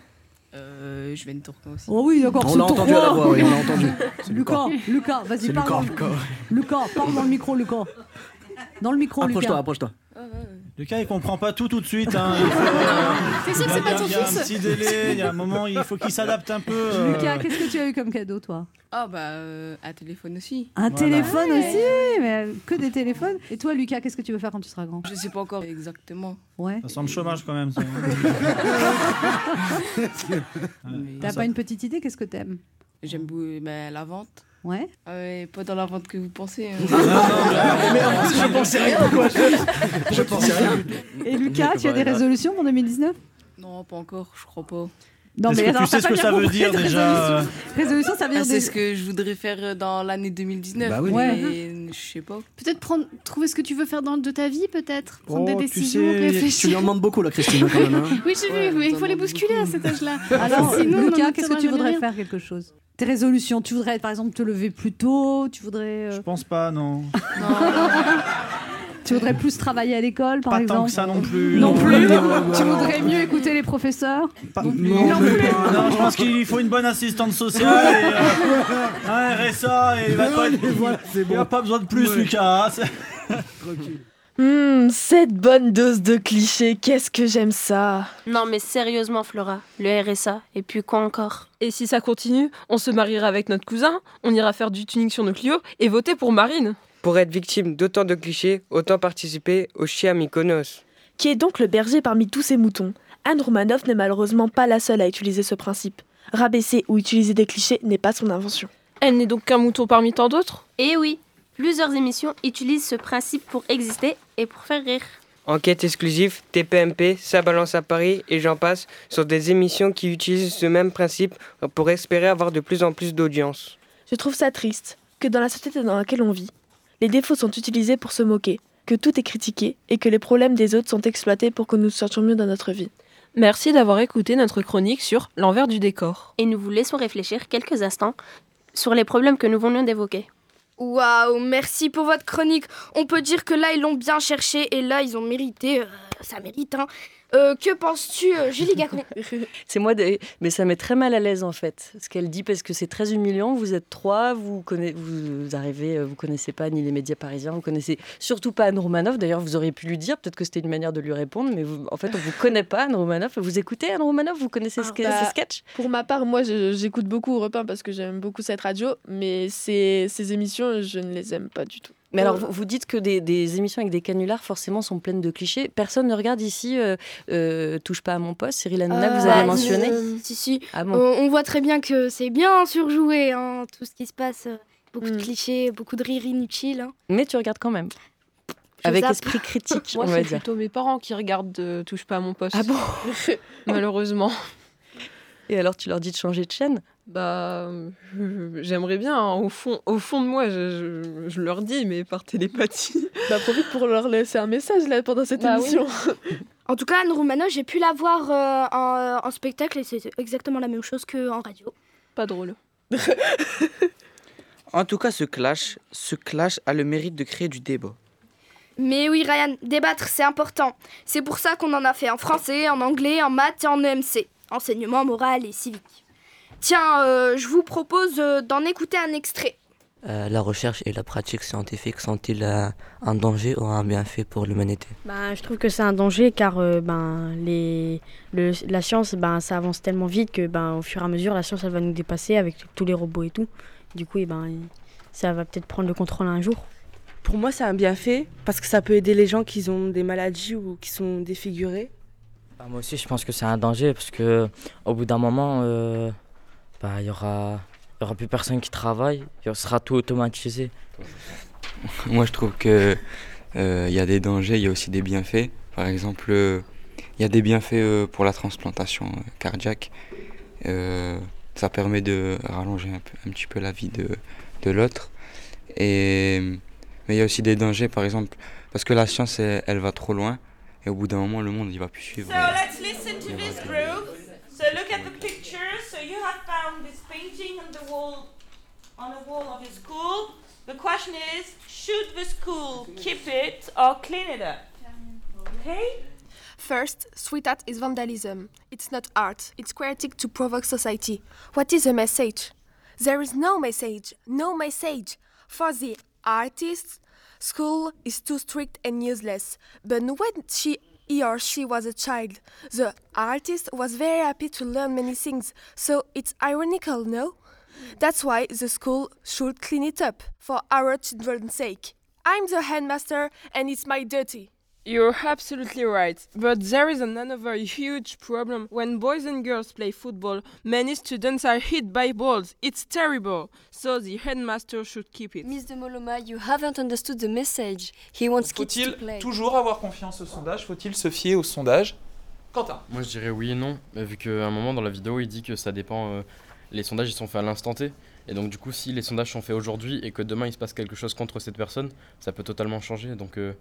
Euh, je viens de Tourcoing aussi. Oh oui, d'accord. On l'a entendu à la voix, oui, on l'a entendu. Lucas, Lucas. Vas-y, parle. Lucas, dans- Lucas. Lucas, parle dans le micro, Lucas. Dans le micro, Approche-toi, Lucas. approche-toi. Lucas, il comprend pas tout tout de suite. Hein. Il faut, euh, T'es sûr que il y a- c'est pas ton il y a fils un petit délai, il y a un moment, il faut qu'il s'adapte un peu. euh. Lucas, qu'est-ce que tu as eu comme cadeau, toi? Ah bah euh, un téléphone aussi. Un Voilà. téléphone Ouais. aussi Mais que des téléphones. Et toi, Lucas, qu'est-ce que tu veux faire quand tu seras grand? Je sais pas encore exactement. Ouais. Ça sent le chômage quand même. ça. T'as pas une petite idée? Qu'est-ce que t'aimes? J'aime beaucoup bah, la vente. Ouais. Ah ouais, pas dans la vente que vous pensez. hein. Mais en plus, je pensais rien, quoi. Je, je pensais rien. Et Lucas, tu as des résolutions pour 2019 Non, pas encore, je crois pas. Non, mais que tu sais ce que ça veut dire déjà résolution. Ça veut Ah, dire c'est ce que je voudrais faire dans l'année 2019. Bah oui. mais je sais pas. Peut-être prendre, trouver ce que tu veux faire dans, de ta vie, peut-être. Prendre Oh, des tu décisions, réfléchir. tu lui en demandes beaucoup, là, Christine, quand même. hein. Oui, j'ai vu, mais il faut les bousculer à cet âge-là. Alors, Sinon, on Lucas, qu'est-ce que tu voudrais faire quelque chose? Tes résolutions, tu voudrais par exemple te lever plus tôt, tu voudrais, euh, Je pense pas, non. tu voudrais plus travailler à l'école par Pas exemple tant que ça non plus. Non plus. Tu voudrais mieux écouter les professeurs Pas- Non, non, plus. pas. Non, je pense qu'il faut une bonne assistante sociale et euh, un RSA et il va pas, il, il a pas besoin de plus, Lucas. hein, c'est- Hum, cette bonne dose de clichés, qu'est-ce que j'aime ça. Non mais sérieusement Flora, le RSA, et puis quoi encore? Et si ça continue, on se mariera avec notre cousin, on ira faire du tuning sur nos Clio et voter pour Marine. Pour être victime d'autant de clichés, autant participer au Chia Mykonos. Qui est donc le berger parmi tous ces moutons? Anne Romanoff n'est malheureusement pas la seule à utiliser ce principe. Rabaisser ou utiliser des clichés n'est pas son invention. Elle n'est donc qu'un mouton parmi tant d'autres? Eh oui, plusieurs émissions utilisent ce principe pour exister et pour faire rire. Enquête exclusive, TPMP, Ça balance à Paris et j'en passe sont des émissions qui utilisent ce même principe pour espérer avoir de plus en plus d'audience. Je trouve ça triste que dans la société dans laquelle on vit, les défauts sont utilisés pour se moquer, que tout est critiqué et que les problèmes des autres sont exploités pour que nous sortions mieux dans notre vie. Merci d'avoir écouté notre chronique sur l'envers du décor. Et nous vous laissons réfléchir quelques instants sur les problèmes que nous venons d'évoquer. Waouh, merci pour votre chronique. On peut dire que là, ils l'ont bien cherché et là, ils ont mérité. Ça mérite, hein. Euh, que penses-tu, euh, Julie Gacon C'est moi, mais ça met très mal à l'aise en fait, ce qu'elle dit parce que c'est très humiliant. Vous êtes trois, vous connaissez, vous arrivez, euh, vous connaissez pas ni les médias parisiens, vous connaissez surtout pas Anne Romanoff. D'ailleurs, vous auriez pu lui dire, peut-être que c'était une manière de lui répondre, mais vous, en fait, on vous connaît pas Anne Romanoff. Vous écoutez Anne Romanoff, vous connaissez ce que- Bah, ses sketchs Pour ma part, moi, j'écoute beaucoup Europe 1 parce que j'aime beaucoup cette radio, mais ces, ces émissions, je ne les aime pas du tout. Mais alors, vous, vous dites que des, des émissions avec des canulars, forcément, sont pleines de clichés. Personne ne regarde ici euh, euh, Touche pas à mon poste. Cyril Hanouna, vous Euh, avez bah, mentionné. Si, si. Ah bon on voit très bien que c'est bien surjoué, hein, tout ce qui se passe. Beaucoup Hmm. de clichés, beaucoup de rires inutiles. hein. Mais tu regardes quand même. Je Avec zappe. esprit critique, Moi, on va c'est dire. plutôt mes parents qui regardent euh, Touche pas à mon poste. Ah bon Malheureusement. Et alors, tu leur dis de changer de chaîne? Bah, euh, j'aimerais bien, hein, au, fond, au fond de moi, je, je- je leur dis, mais par télépathie. Bah, profite pour leur laisser un message là pendant cette Bah oui. émission. En tout cas, Anne Romanoff, j'ai pu la voir euh, en, en spectacle et c'est exactement la même chose qu'en radio. Pas drôle. En tout cas, ce clash, ce clash a le mérite de créer du débat. Mais oui, Ryan, débattre, c'est important. C'est pour ça qu'on en a fait en français, en anglais, en maths et en EMC. Enseignement moral et civique. Tiens, euh, je vous propose euh, d'en écouter un extrait. Euh, la recherche et la pratique scientifique sont-ils euh, un danger ou un bienfait pour l'humanité? Ben, je trouve que c'est un danger car euh, ben, les, le- la science, ben, ça avance tellement vite que ben, au fur et à mesure, la science elle va nous dépasser avec tous les robots et tout. Du coup, eh ben, ça va peut-être prendre le contrôle un jour. Pour moi, c'est un bienfait parce que ça peut aider les gens qui ont des maladies ou qui sont défigurés. Bah, Moi aussi, je pense que c'est un danger parce que au bout d'un moment, euh, bah, il y aura, il y aura plus personne qui travaille, il sera tout automatisé. Moi, je trouve que euh, il y a des dangers, il y a aussi des bienfaits. Par exemple, euh, il y a des bienfaits euh, pour la transplantation euh, cardiaque. Euh, ça permet de rallonger un, peu- un petit peu la vie de, de l'autre. Et mais il y a aussi des dangers, par exemple, parce que la science, elle, elle va trop loin. Et au bout d'un moment, le monde, il va plus suivre. So let's listen to this group. Painting on the wall, on the wall of your school. The question is, should the school keep it or clean it up? Okay. First, sweet art is vandalism. It's not art, it's created to provoke society. What is the message? There is no message, no message. For the artist, school is too strict and useless. But when she he or she was a child, the artist was very happy to learn many things. So it's ironical, no? That's why the school should clean it up for our children's sake. I'm the headmaster and it's my duty. You're absolutely right, but there is another huge problem. When boys and girls play football, many students are hit by balls. It's terrible. So the headmaster should keep it. Miss de Moloma, you haven't understood the message. He wants kids to Faut-il play. toujours avoir confiance au sondage? Faut-il se fier au sondage? Quentin Moi je dirais oui et non, mais vu qu'à un moment dans la vidéo il dit que ça dépend, euh, les sondages ils sont faits à l'instant T, et donc du coup si les sondages sont faits aujourd'hui et que demain il se passe quelque chose contre cette personne, ça peut totalement changer, donc euh,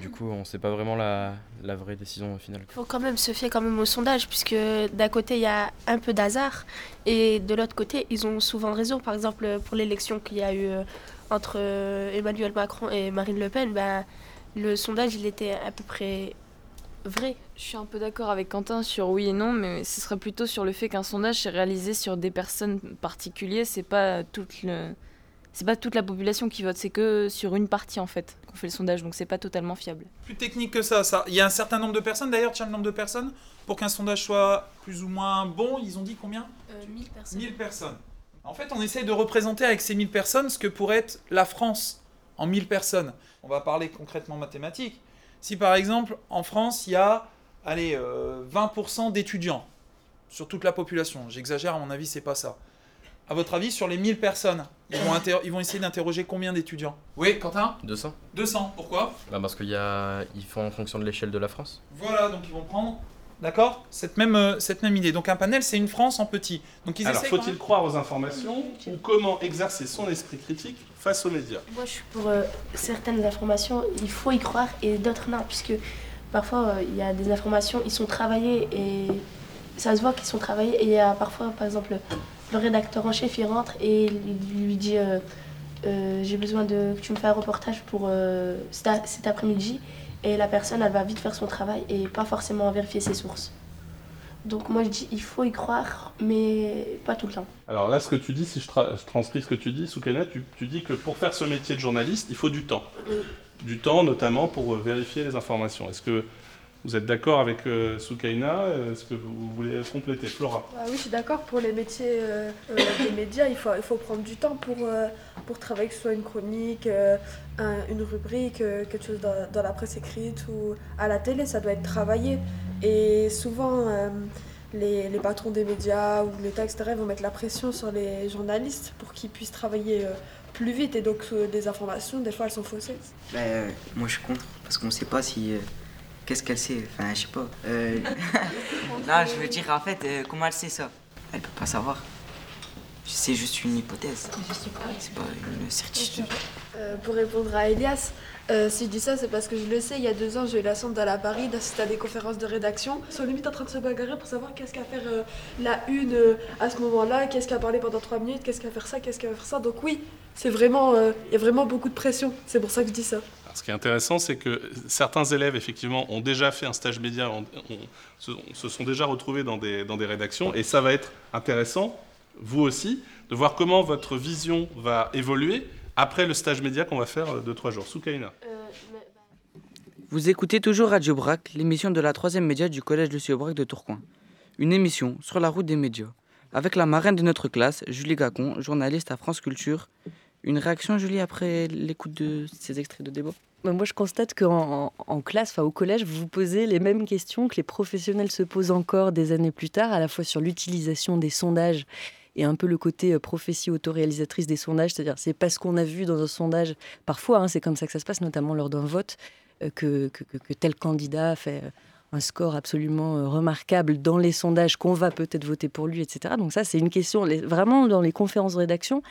du coup on sait pas vraiment la, la vraie décision finale. Il faut quand même se fier quand même au sondage, puisque d'un côté, il y a un peu d'hasard, et de l'autre côté, ils ont souvent raison. Par exemple, pour l'élection qu'il y a eu euh, entre euh, Emmanuel Macron et Marine Le Pen, ben, le sondage, il était à peu près vrai. Je suis un peu d'accord avec Quentin sur oui et non, mais ce serait plutôt sur le fait qu'un sondage c'est réalisé sur des personnes particulières, c'est pas toute le c'est pas toute la population qui vote, c'est que sur une partie en fait qu'on fait le sondage, donc c'est pas totalement fiable. Plus technique que ça, ça. Il y a un certain nombre de personnes, d'ailleurs, tiens le nombre de personnes, pour qu'un sondage soit plus ou moins bon, ils ont dit combien? 1000 personnes. 1000 personnes. En fait, on essaye de représenter avec ces 1000 personnes ce que pourrait être la France en 1000 personnes. On va parler concrètement mathématiques. Si par exemple, en France, il y a allez, euh, 20% d'étudiants sur toute la population, j'exagère, à mon avis, c'est pas ça. À votre avis, sur les 1000 personnes, ils vont, inter- ils vont essayer d'interroger combien d'étudiants? Oui, Quentin? 200 200, pourquoi? Bah Parce qu'il y a... ils font en fonction de l'échelle de la France. Voilà, donc ils vont prendre, d'accord? Cette même, euh, cette même idée. Donc un panel, c'est une France en petit. Donc ils Alors, faut-il même- croire aux informations ou comment exercer son esprit critique face aux médias? Moi, je suis pour euh, certaines informations, il faut y croire et d'autres non, puisque parfois euh, il y a des informations, ils sont travaillés et ça se voit qu'ils sont travaillés. Et il y a parfois, par exemple, le rédacteur en chef, il rentre et il lui dit euh, euh, J'ai besoin de que tu me fasses un reportage pour euh, cet, après-midi. Et la personne, elle va vite faire son travail et pas forcément vérifier ses sources. Donc moi, je dis il faut y croire, mais pas tout le temps. Alors là, ce que tu dis, si je, tra- je transcris ce que tu dis, Soukana, tu, tu dis que pour faire ce métier de journaliste, il faut du temps. Du temps, notamment pour vérifier les informations. Est-ce que vous êtes d'accord avec euh, Soukaina Est-ce que vous voulez compléter Flora? Bah oui, je suis d'accord. Pour les métiers euh, euh, des médias, il faut, il faut prendre du temps pour, euh, pour travailler, que ce soit une chronique, euh, un- une rubrique, euh, quelque chose dans, dans la presse écrite ou à la télé, ça doit être travaillé. Et souvent, euh, les, les patrons des médias ou l'État, etc., vont mettre la pression sur les journalistes pour qu'ils puissent travailler euh, plus vite. Et donc, euh, des informations, des fois, elles sont faussées. Bah, euh, moi je suis contre, parce qu'on sait pas si. Qu'est-ce qu'elle sait? Enfin, je sais pas. Euh, non, je veux dire, en fait, euh, comment elle sait ça? Elle peut pas savoir. C'est juste une hypothèse. C'est pas une certitude. Euh, pour répondre à Elias, euh, si je dis ça, c'est parce que je le sais. Il y a deux ans, j'ai eu la chance d'aller à Paris, d'assister à des conférences de rédaction. Ils sont limite en train de se bagarrer pour savoir qu'est-ce qu'à faire euh, la une euh, à ce moment-là, qu'est-ce qu'à parler pendant trois minutes, qu'est-ce qu'à faire ça, qu'est-ce qu'à faire ça. Donc oui, c'est vraiment, euh, il y a vraiment beaucoup de pression. C'est pour ça que je dis ça. Alors, Ce qui est intéressant, c'est que certains élèves, effectivement, ont déjà fait un stage média, ont- ont- se, se sont déjà retrouvés dans des, dans des rédactions, et ça va être intéressant, vous aussi, de voir comment votre vision va évoluer après le stage média qu'on va faire de trois jours. Soukaina. Vous écoutez toujours Radio Brac, l'émission de la troisième média du collège Lucie Aubrac de Tourcoing. Une émission sur la route des médias. Avec la marraine de notre classe, Julie Gacon, journaliste à France Culture. Une réaction, Julie, après l'écoute de ces extraits de débat Bah, Moi, je constate qu'en en, classe, enfin au collège, vous vous posez les mêmes questions que les professionnels se posent encore des années plus tard, à la fois sur l'utilisation des sondages et un peu le côté euh, prophétie autoréalisatrice des sondages, c'est-à-dire c'est parce qu'on a vu dans un sondage, parfois hein, c'est comme ça que ça se passe, notamment lors d'un vote, euh, que, que, tel candidat fait euh, un score absolument remarquable dans les sondages, qu'on va peut-être voter pour lui, etc. Donc ça, c'est une question, vraiment dans les conférences de rédaction,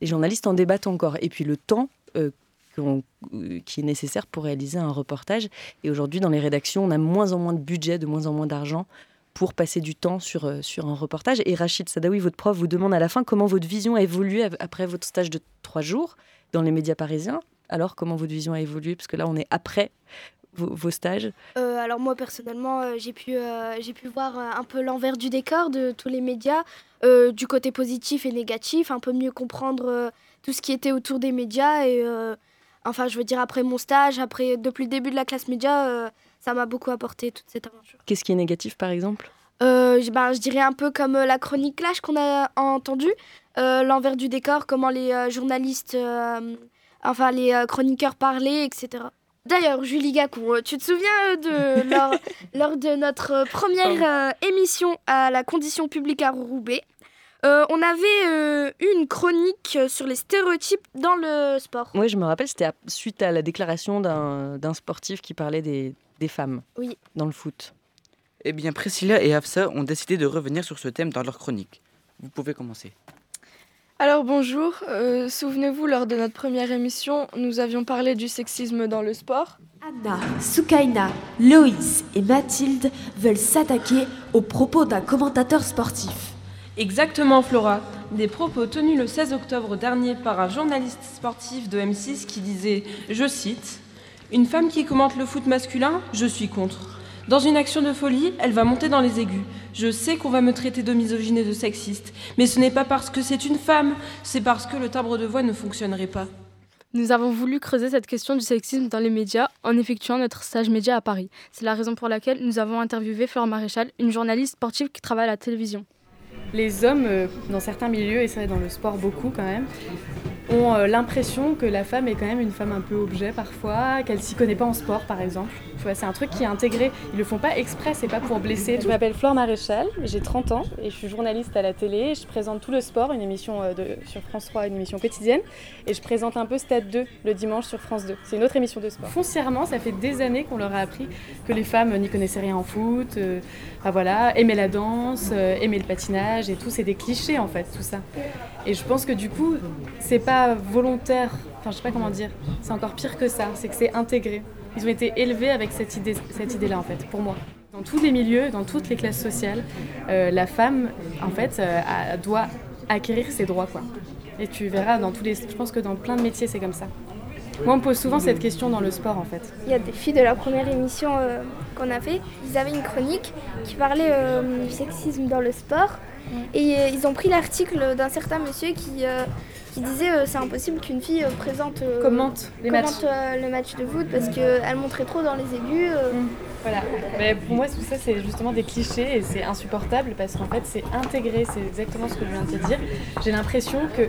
les journalistes en débattent encore. Et puis le temps euh, euh, qui est nécessaire pour réaliser un reportage. Et aujourd'hui, dans les rédactions, on a moins en moins de budget, de moins en moins d'argent pour passer du temps sur, euh, sur un reportage. Et Rachid Sadawi, votre prof, vous demande à la fin comment votre vision a évolué après votre stage de trois jours dans les médias parisiens. Alors, comment votre vision a évolué? Parce que là, on est après vos, vos stages Euh, alors moi personnellement, euh, j'ai pu, euh, j'ai pu voir un peu l'envers du décor de tous les médias, du côté positif et négatif, un peu mieux comprendre tout ce qui était autour des médias. Et enfin, je veux dire, après mon stage, après depuis le début de la classe média, ça m'a beaucoup apporté toute cette aventure. Qu'est-ce qui est négatif par exemple? Euh, je, ben, je dirais un peu comme la chronique Clash qu'on a entendu, euh, l'envers du décor, comment les euh, journalistes, enfin les chroniqueurs parlaient, etc. D'ailleurs, Julie Gacon, euh, tu te souviens euh, de lors, lors de notre euh, première euh, émission à la condition publique à Roubaix, euh, on avait euh, eu une chronique sur les stéréotypes dans le sport. Moi, je me rappelle, c'était à- suite à la déclaration d'un d'un sportif qui parlait des, des femmes Oui. dans le foot. Eh bien, Priscilla et Afsa ont décidé de revenir sur ce thème dans leur chronique. Vous pouvez commencer. Alors bonjour, Euh, souvenez-vous, lors de notre première émission, nous avions parlé du sexisme dans le sport. Anna, Soukaina, Loïs et Mathilde veulent s'attaquer aux propos d'un commentateur sportif. Exactement, Flora. Des propos tenus le 16 octobre dernier par un journaliste sportif de M6 qui disait, je cite, Une femme qui commente le foot masculin, je suis contre. Dans une action de folie, elle va monter dans les aigus. Je sais qu'on va me traiter de misogyne et de sexiste, mais ce n'est pas parce que c'est une femme, c'est parce que le timbre de voix ne fonctionnerait pas. Nous avons voulu creuser cette question du sexisme dans les médias en effectuant notre stage média à Paris. C'est la raison pour laquelle nous avons interviewé Flore Maréchal, une journaliste sportive qui travaille à la télévision. Les hommes, euh, dans certains milieux, et c'est dans le sport beaucoup quand même, ont euh, l'impression que la femme est quand même une femme un peu objet parfois, qu'elle s'y connaît pas en sport par exemple. Tu vois, c'est un truc qui est intégré. Ils le font pas exprès, c'est pas pour blesser. Je m'appelle Flore Maréchal, j'ai 30 ans et je suis journaliste à la télé. Je présente tout le sport, une émission euh, de, sur France 3, une émission quotidienne. Et je présente un peu Stade 2 le dimanche sur France 2. C'est une autre émission de sport. Foncièrement, ça fait des années qu'on leur a appris que les femmes n'y connaissaient rien en foot, euh, voilà, aimaient la danse, euh, aimaient le patinage et tout. C'est des clichés en fait, tout ça. Et je pense que du coup, c'est pas volontaire, enfin je sais pas comment dire, c'est encore pire que ça, c'est que c'est intégré. Ils ont été élevés avec cette idée, cette idée-là en fait, pour moi. Dans tous les milieux, dans toutes les classes sociales, euh, la femme en fait euh, doit acquérir ses droits quoi. Et tu verras dans tous les, je pense que dans plein de métiers c'est comme ça. Moi on me pose souvent cette question dans le sport en fait. Il y a des filles de la première émission euh, qu'on a fait, ils avaient une chronique qui parlait du sexisme dans le sport. Et euh, ils ont pris l'article d'un certain monsieur qui, euh, qui disait euh, c'est impossible qu'une fille présente Commente les matchs. commente, le match de foot parce qu'elle montrait trop dans les aigus. euh. Voilà. Mais pour moi, tout ça, c'est justement des clichés et c'est insupportable parce qu'en fait, c'est intégré. C'est exactement ce que je viens de te dire. J'ai l'impression que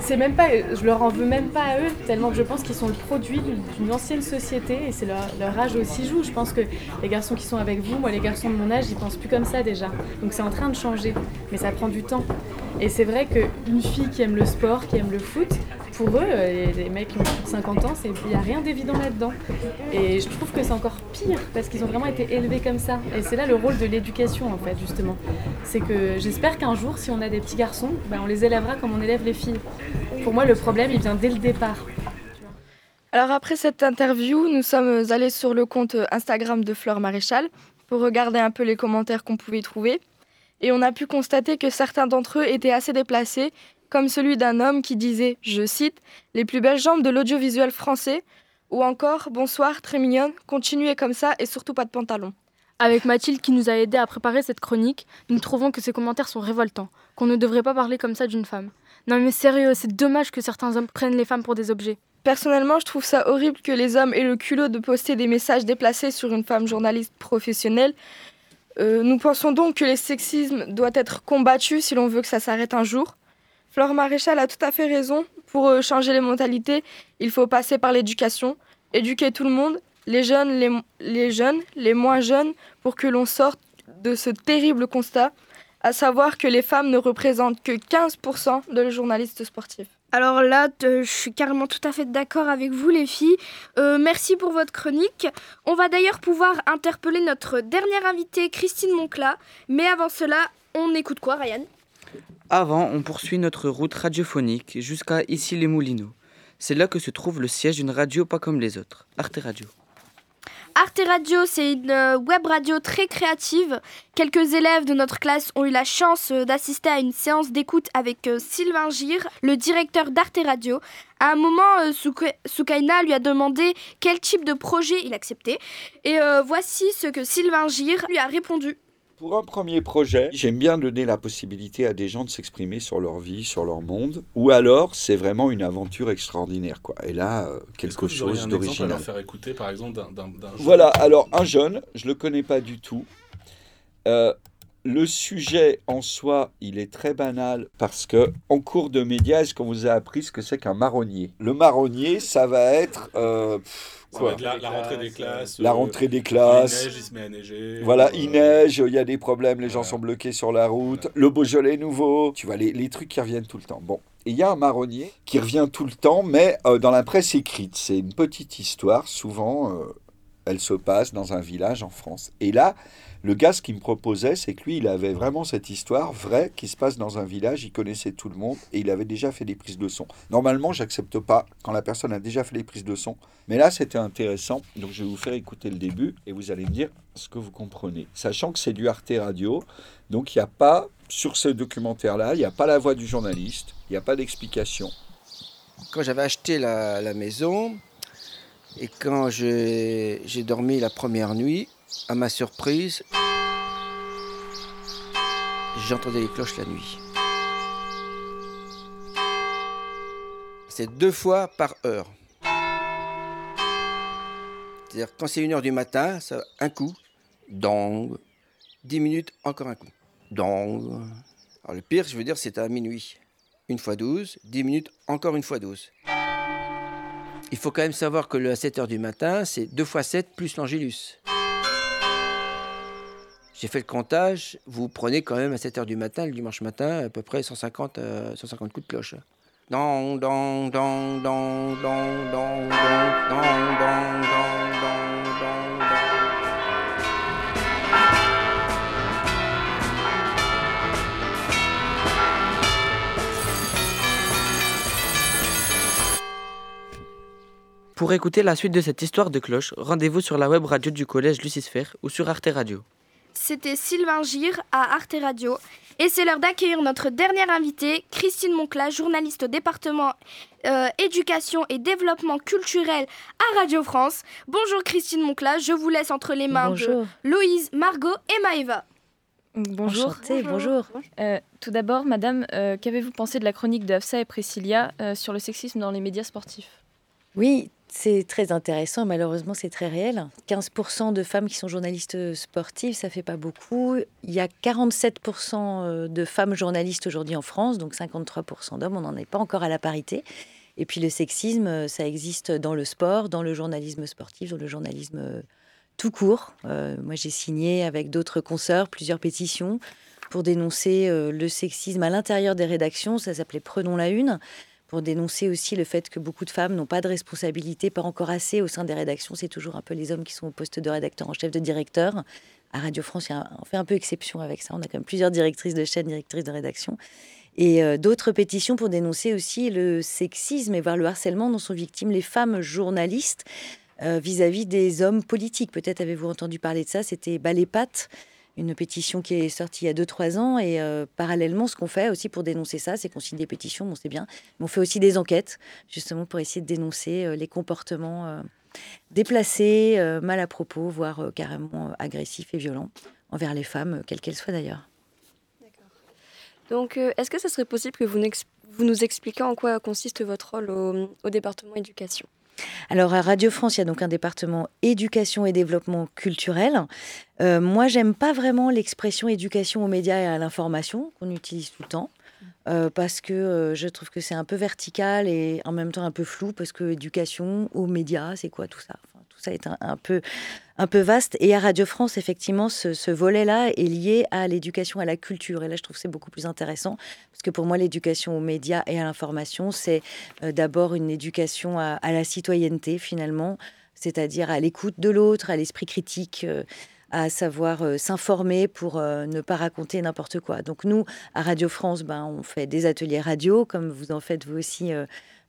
c'est même pas, je leur en veux même pas à eux, tellement que je pense qu'ils sont le produit d'une ancienne société et c'est leur, leur âge aussi joue. Je pense que les garçons qui sont avec vous, moi, les garçons de mon âge, ils pensent plus comme ça déjà. Donc c'est en train de changer, mais ça prend du temps. Et c'est vrai qu'une fille qui aime le sport, qui aime le foot, pour eux, euh, les, mecs qui ont plus de 50 ans, il n'y a rien d'évident là-dedans. Et je trouve que c'est encore pire parce qu'ils ont vraiment été élevés comme ça. Et c'est là le rôle de l'éducation, en fait, justement. C'est que j'espère qu'un jour, si on a des petits garçons, ben, on les élèvera comme on élève les filles. Pour moi, le problème, il vient dès le départ. Alors après cette interview, nous sommes allés sur le compte Instagram de Fleur Maréchal pour regarder un peu les commentaires qu'on pouvait y trouver. Et on a pu constater que certains d'entre eux étaient assez déplacés, comme celui d'un homme qui disait, je cite, Les plus belles jambes de l'audiovisuel français, ou encore Bonsoir, très mignonne, continuez comme ça et surtout pas de pantalon. Avec Mathilde qui nous a aidé à préparer cette chronique, nous trouvons que ces commentaires sont révoltants, qu'on ne devrait pas parler comme ça d'une femme. Non mais sérieux, c'est dommage que certains hommes prennent les femmes pour des objets. Personnellement, je trouve ça horrible que les hommes aient le culot de poster des messages déplacés sur une femme journaliste professionnelle. Euh, nous pensons donc que le sexisme doit être combattu si l'on veut que ça s'arrête un jour. Flore Maréchal a tout à fait raison. Pour euh, changer les mentalités, il faut passer par l'éducation, éduquer tout le monde, les jeunes, les, jeunes, les moins jeunes, pour que l'on sorte de ce terrible constat, à savoir que les femmes ne représentent que 15% de journalistes sportifs. Alors là, je suis carrément tout à fait d'accord avec vous les filles. Euh, merci pour votre chronique. On va d'ailleurs pouvoir interpeller notre dernière invitée, Christine Moncla. Mais avant cela, on écoute quoi, Ryan? Avant, on poursuit notre route radiophonique jusqu'à ici les Moulineaux. C'est là que se trouve le siège d'une radio pas comme les autres, Arte Radio. Arte Radio, c'est une euh, web radio très créative. Quelques élèves de notre classe ont eu la chance euh, d'assister à une séance d'écoute avec euh, Sylvain Gire, le directeur d'Arte Radio. À un moment, Souka- Soukaina lui a demandé quel type de projet il acceptait. Et voici ce que Sylvain Gire lui a répondu. Pour un premier projet, j'aime bien donner la possibilité à des gens de s'exprimer sur leur vie, sur leur monde, ou alors c'est vraiment une aventure extraordinaire, quoi. Et là, euh, quelque que chose d'original. faire écouter, par exemple, d'un- Voilà, alors un jeune, je le connais pas du tout. Euh, le sujet en soi, il est très banal parce que en cours de médias, est-ce qu'on vous a appris ce que c'est qu'un marronnier? Le marronnier, ça va être euh, pff, La, la rentrée des classes. La euh, rentrée des Il classes. neige, il se met à neiger. Voilà, euh, il neige, il y a des problèmes, les gens sont bloqués sur la route, le Beaujolais nouveau, tu vois, les, les trucs qui reviennent tout le temps. Bon, et il y a un marronnier qui revient tout le temps, mais euh, dans la presse écrite. C'est une petite histoire, souvent, euh, elle se passe dans un village en France. Et là, le gars, ce qu'il me proposait, c'est que lui, il avait vraiment cette histoire vraie qui se passe dans un village, il connaissait tout le monde et il avait déjà fait des prises de son. Normalement, j'accepte pas quand la personne a déjà fait des prises de son, mais là, c'était intéressant, donc je vais vous faire écouter le début et vous allez me dire ce que vous comprenez. Sachant que c'est du Arte Radio, donc il n'y a pas, sur ce documentaire-là, il n'y a pas la voix du journaliste, il n'y a pas d'explication. Quand j'avais acheté la, maison et quand j'ai dormi la première nuit, à ma surprise, j'entendais les cloches la nuit. C'est deux fois par heure. C'est-à-dire quand c'est une heure du matin, ça, un coup, dong, dix minutes, encore un coup, dong. Alors le pire, je veux dire, c'est à minuit. Une fois 12, 10 minutes, encore une fois 12. Il faut quand même savoir que le à 7 heures du matin, c'est 2 fois 7 plus l'angélus. J'ai fait le comptage, vous prenez quand même à 7h du matin, le dimanche matin, à peu près 150, euh, coups de cloche. Pour écouter la suite de cette histoire de cloche, rendez-vous sur la web radio du collège Lucisphère ou sur Arte Radio. C'était Sylvain Gire à Arte Radio. Et c'est l'heure d'accueillir notre dernière invitée, Christine Moncla, journaliste au département euh, éducation et développement culturel à Radio France. Bonjour Christine Moncla, je vous laisse entre les mains Bonjour. de Louise, Margot et Maëva. Bonjour. Enchantée, bonjour. Euh, tout d'abord, madame, euh, qu'avez-vous pensé de la chronique de Hafsa et Priscilla euh, sur le sexisme dans les médias sportifs? Oui, c'est très intéressant. Malheureusement, c'est très réel. 15% de femmes qui sont journalistes sportives, ça fait pas beaucoup. Il y a 47% de femmes journalistes aujourd'hui en France, donc 53% d'hommes. On n'en est pas encore à la parité. Et puis le sexisme, ça existe dans le sport, dans le journalisme sportif, dans le journalisme euh, tout court. Euh, moi, j'ai signé avec d'autres consoeurs plusieurs pétitions pour dénoncer euh, le sexisme à l'intérieur des rédactions. Ça s'appelait Prenons la Une pour dénoncer aussi le fait que beaucoup de femmes n'ont pas de responsabilité, pas encore assez au sein des rédactions. C'est toujours un peu les hommes qui sont au poste de rédacteur en chef de directeur. À Radio France, on fait un peu exception avec ça. On a quand même plusieurs directrices de chaîne, directrices de rédaction. Et euh, d'autres pétitions pour dénoncer aussi le sexisme et voir le harcèlement dont sont victimes les femmes journalistes euh, vis-à-vis des hommes politiques. Peut-être avez-vous entendu parler de ça, c'était pattes, une pétition qui est sortie il y a 2-3 ans. Et euh, parallèlement, ce qu'on fait aussi pour dénoncer ça, c'est qu'on signe des pétitions, bon, c'est bien, mais on fait aussi des enquêtes, justement pour essayer de dénoncer euh, les comportements euh, déplacés, mal à propos, voire carrément agressifs et violents envers les femmes, quelles qu'elles soient d'ailleurs. Donc, est-ce que ça serait possible que vous, nous ex- vous nous expliquiez en quoi consiste votre rôle au, au département éducation? Alors à Radio France, il y a donc un département éducation et développement culturel. Euh, moi, j'aime pas vraiment l'expression éducation aux médias et à l'information qu'on utilise tout le temps. euh, parce que euh, je trouve que c'est un peu vertical et en même temps un peu flou parce que éducation aux médias, c'est quoi tout ça? Tout ça est un peu un peu vaste. Et à Radio France, effectivement, ce, ce volet-là est lié à l'éducation à la culture. Et là, je trouve que c'est beaucoup plus intéressant parce que pour moi, l'éducation aux médias et à l'information, c'est euh, d'abord une éducation à, la citoyenneté finalement, c'est-à-dire à, l'écoute de l'autre, à l'esprit critique. euh, à savoir euh, s'informer pour ne pas raconter n'importe quoi. Donc nous, à Radio France, ben, on fait des ateliers radio, comme vous en faites vous aussi,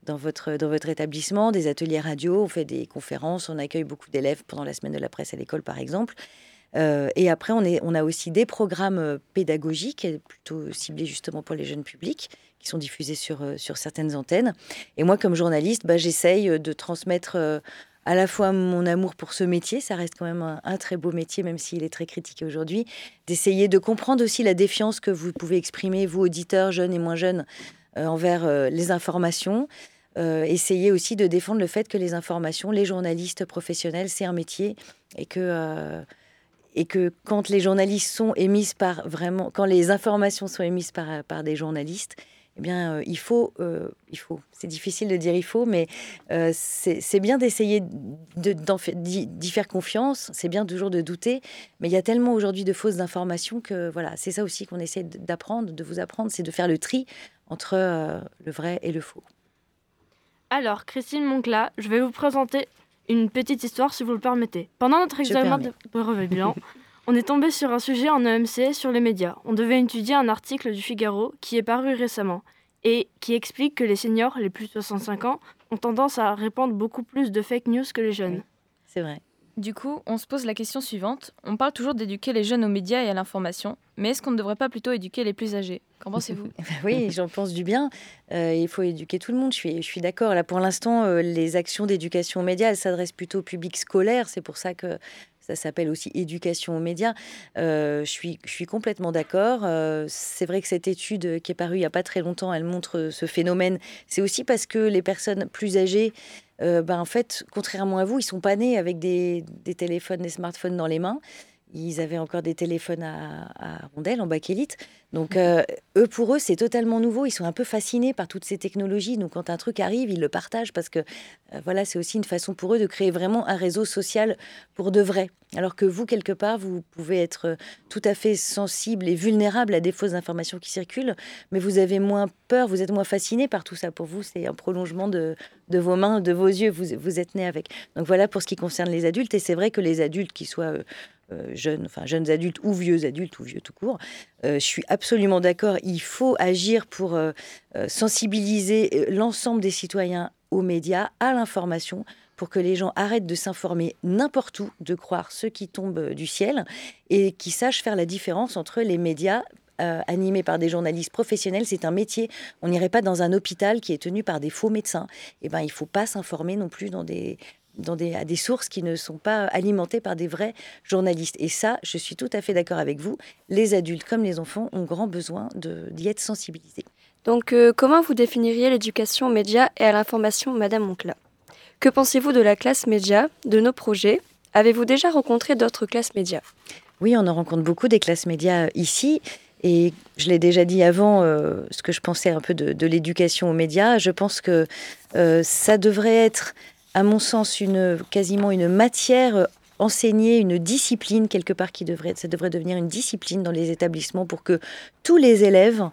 dans votre, dans votre établissement, des ateliers radio, on fait des conférences, on accueille beaucoup d'élèves pendant la semaine de la presse à l'école, par exemple. Euh, et après, on, est, on a aussi des programmes euh, pédagogiques, plutôt ciblés justement pour les jeunes publics, qui sont diffusés sur, euh, sur certaines antennes. Et moi, comme journaliste, bah, j'essaye de transmettre à la fois mon amour pour ce métier, ça reste quand même un, un très beau métier, même s'il est très critiqué aujourd'hui, d'essayer de comprendre aussi la défiance que vous pouvez exprimer, vous, auditeurs, jeunes et moins jeunes, envers les informations. essayer aussi de défendre le fait que les informations, les journalistes professionnels, c'est un métier et que et que quand les journalistes sont émises par vraiment, quand les informations sont émises par, par des journalistes, eh bien, euh, il faut, euh, il faut. C'est difficile de dire il faut, mais euh, c'est bien d'essayer d'y faire confiance. C'est bien toujours de douter, mais il y a tellement aujourd'hui de fausses informations que voilà, c'est ça aussi qu'on essaie d'apprendre, de vous apprendre, c'est de faire le tri entre le vrai et le faux. Alors, Christine Moncla, je vais vous présenter une petite histoire, si vous le permettez. Pendant notre examen de brevet bilan, on est tombé sur un sujet en EMC sur les médias. On devait étudier un article du Figaro qui est paru récemment et qui explique que les seniors, les plus de 65 ans, ont tendance à répandre beaucoup plus de fake news que les jeunes. C'est vrai. Du coup, on se pose la question suivante. On parle toujours d'éduquer les jeunes aux médias et à l'information, mais est-ce qu'on ne devrait pas plutôt éduquer les plus âgés? Qu'en pensez-vous? Oui, j'en pense du bien. Euh, il faut éduquer tout le monde, je suis, je suis d'accord. Là, pour l'instant, euh, les actions d'éducation aux médias, elles s'adressent plutôt au public scolaire. C'est pour ça que ça s'appelle aussi éducation aux médias. Euh, je, suis, complètement d'accord. c'est vrai que cette étude qui est parue il n'y a pas très longtemps, elle montre ce phénomène. C'est aussi parce que les personnes plus âgées euh, ben, en fait, contrairement à vous, ils sont pas nés avec des, des, téléphones, des smartphones dans les mains. Ils avaient encore des téléphones à, à rondelles en bakélite. Donc, mhm. euh, eux, pour eux, c'est totalement nouveau. Ils sont un peu fascinés par toutes ces technologies. Donc, quand un truc arrive, ils le partagent parce que, euh, voilà, c'est aussi une façon pour eux de créer vraiment un réseau social pour de vrai. Alors que vous, quelque part, vous pouvez être tout à fait sensible et vulnérable à des fausses informations qui circulent, mais vous avez moins peur, vous êtes moins fasciné par tout ça. Pour vous, c'est un prolongement de, vos mains, de vos yeux. Vous, êtes né avec. Donc, voilà pour ce qui concerne les adultes. Et c'est vrai que les adultes, qui soient euh, jeunes, enfin jeunes adultes ou vieux adultes ou vieux tout court. Euh, je suis absolument d'accord. Il faut agir pour euh, sensibiliser l'ensemble des citoyens aux médias, à l'information, pour que les gens arrêtent de s'informer n'importe où, de croire ce qui tombe du ciel, et qui sachent faire la différence entre les médias animés par des journalistes professionnels, c'est un métier. On n'irait pas dans un hôpital qui est tenu par des faux médecins. Et eh ben, il ne faut pas s'informer non plus dans des, à des sources qui ne sont pas alimentées par des vrais journalistes. Et ça, je suis tout à fait d'accord avec vous. Les adultes comme les enfants ont grand besoin d'y être sensibilisés. Donc, euh, comment vous définiriez l'éducation aux médias et à l'information, Madame Moncla? Que pensez-vous de la classe média, de nos projets? Avez-vous déjà rencontré d'autres classes médias? Oui, on en rencontre beaucoup des classes médias ici. Et je l'ai déjà dit avant, euh, ce que je pensais un peu de, l'éducation aux médias, je pense que euh, ça devrait être à mon sens, une, quasiment une matière enseignée, une discipline quelque part qui devrait, ça devrait devenir une discipline dans les établissements pour que tous les élèves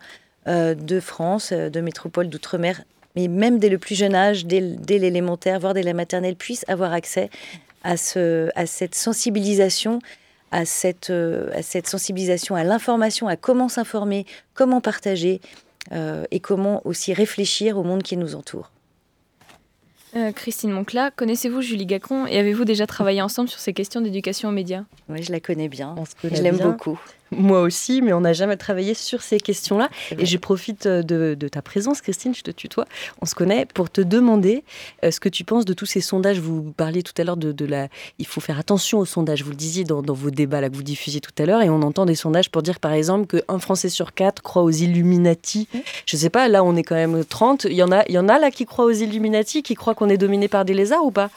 euh, de France, euh, de métropole, d'outre-mer, mais même dès le plus jeune âge, dès, l'élémentaire, voire dès la maternelle, puissent avoir accès à, ce, à cette sensibilisation, à cette, euh, à cette sensibilisation à l'information, à comment s'informer, comment partager et comment aussi réfléchir au monde qui nous entoure. Euh, Christine Moncla, connaissez-vous Julie Gacon et avez-vous déjà travaillé ensemble sur ces questions d'éducation aux médias? Oui, je la connais bien. je l'aime beaucoup. Moi aussi, mais on n'a jamais travaillé sur ces questions-là. Et je profite euh, de, ta présence, Christine, je te tutoie. On se connaît pour te demander euh, ce que tu penses de tous ces sondages. Vous parliez tout à l'heure de, la. Il faut faire attention aux sondages. Vous le disiez dans, vos débats là, que vous diffusiez tout à l'heure. Et on entend des sondages pour dire, par exemple, qu'un Français sur quatre croit aux Illuminati. Je ne sais pas, là, on est quand même 30. Il y en a, il y en a là qui croient aux Illuminati, qui croient qu'on est dominé par des lézards ou pas?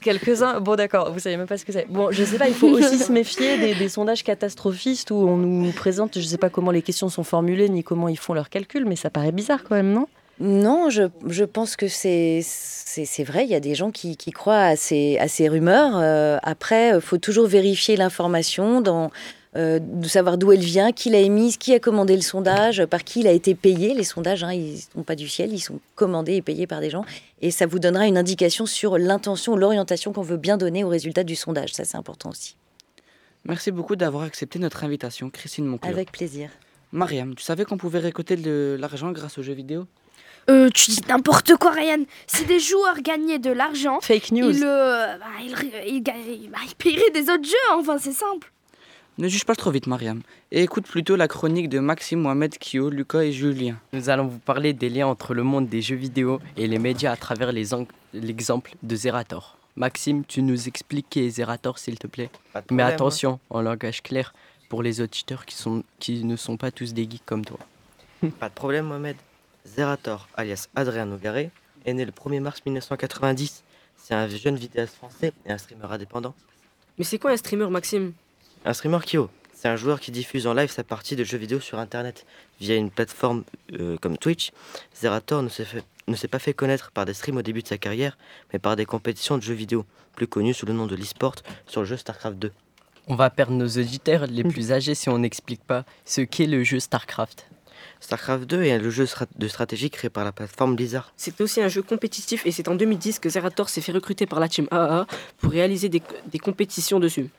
Quelques-uns. Bon, d'accord, vous savez même pas ce que c'est. Bon, je sais pas, il faut aussi se méfier des, sondages catastrophistes où on nous présente, je sais pas comment les questions sont formulées ni comment ils font leurs calculs, mais ça paraît bizarre quand même, non? Non, je, je, pense que c'est vrai, il y a des gens qui, qui croient à ces, à ces rumeurs. Euh, après, il faut toujours vérifier l'information dans euh, de savoir d'où elle vient, qui l'a émise, qui a commandé le sondage, par qui il a été payé. Les sondages, hein, ils sont pas du ciel, ils sont commandés et payés par des gens. Et ça vous donnera une indication sur l'intention, l'orientation qu'on veut bien donner au résultat du sondage. Ça, c'est important aussi. Merci beaucoup d'avoir accepté notre invitation, Christine Moncler. Avec plaisir. Mariam, tu savais qu'on pouvait récolter de l'argent grâce aux jeux vidéo? Euh, tu dis n'importe quoi, Ryan. Si des joueurs gagnaient de l'argent, Fake news. ils, euh, bah, ils, ils, ils- bah, ils paieraient des autres jeux. Enfin, c'est simple. Ne juge pas trop vite, Mariam, et écoute plutôt la chronique de Maxime, Mohamed, Kyo, Lucas et Julien. Nous allons vous parler des liens entre le monde des jeux vidéo et les médias à travers l'exemple de Zerator. Maxime, tu nous expliques qui est Zerator, s'il te plaît Mais problème, attention, en langage clair, pour les auditeurs qui, sont, qui ne sont pas tous des geeks comme toi. Pas de problème, Mohamed. Zerator, alias Adrien Nogaré, est né le 1er mars 1990. C'est un jeune vidéaste français et un streamer indépendant. Mais c'est quoi un streamer, Maxime? Un streamer Kyo, c'est un joueur qui diffuse en live sa partie de jeux vidéo sur internet via une plateforme euh, comme Twitch. Zerator ne s'est fait- ne s'est pas fait connaître par des streams au début de sa carrière, mais par des compétitions de jeux vidéo, plus connues sous le nom de l'e-sport sur le jeu StarCraft 2. On va perdre nos auditeurs les plus âgés si on n'explique pas ce qu'est le jeu StarCraft. StarCraft 2 est le jeu de stratégie créé par la plateforme Blizzard. C'est aussi un jeu compétitif et c'est en 2010 que Zerator s'est fait recruter par la team AAA pour réaliser des, des compétitions dessus.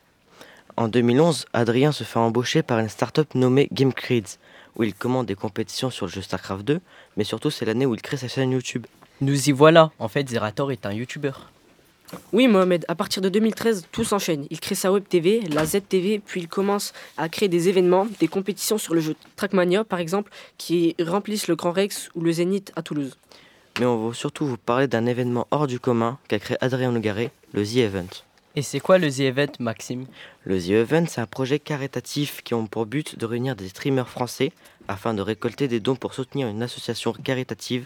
En 2011, Adrien se fait embaucher par une start-up nommée GameCreeds, où il commande des compétitions sur le jeu StarCraft 2, mais surtout c'est l'année où il crée sa chaîne YouTube. Nous y voilà, en fait Zerator est un youtubeur. Oui, Mohamed, à partir de 2013, tout s'enchaîne. Il crée sa web TV, la ZTV, puis il commence à créer des événements, des compétitions sur le jeu Trackmania, par exemple, qui remplissent le Grand Rex ou le Zénith à Toulouse. Mais on va surtout vous parler d'un événement hors du commun qu'a créé Adrien Nogaré, le The Event. Et c'est quoi le The Event, Maxime? Le The Event, c'est un projet caritatif qui ont pour but de réunir des streamers français afin de récolter des dons pour soutenir une association caritative.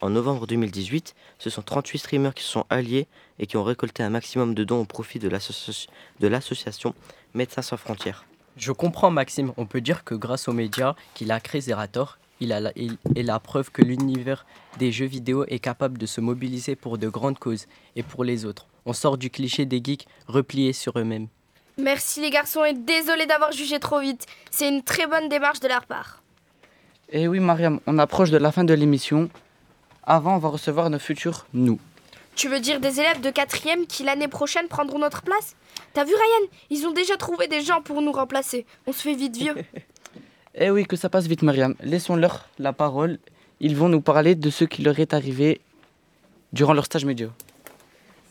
En novembre 2018, ce sont 38 streamers qui se sont alliés et qui ont récolté un maximum de dons au profit de l'association Médecins sans frontières. Je comprends Maxime, on peut dire que grâce aux médias qu'il a créé Zerator, il, a la- il est la preuve que l'univers des jeux vidéo est capable de se mobiliser pour de grandes causes et pour les autres. On sort du cliché des geeks repliés sur eux-mêmes. Merci les garçons et désolé d'avoir jugé trop vite. C'est une très bonne démarche de leur part. Et Eh oui, Mariam, on approche de la fin de l'émission. Avant, on va recevoir nos futurs nous. Tu veux dire des élèves de quatrième qui l'année prochaine prendront notre place? T'as vu Ryan? Ils ont déjà trouvé des gens pour nous remplacer. On se fait vite vieux. Eh oui, que ça passe vite, Mariam. Laissons-leur la parole. Ils vont nous parler de ce qui leur est arrivé durant leur stage média.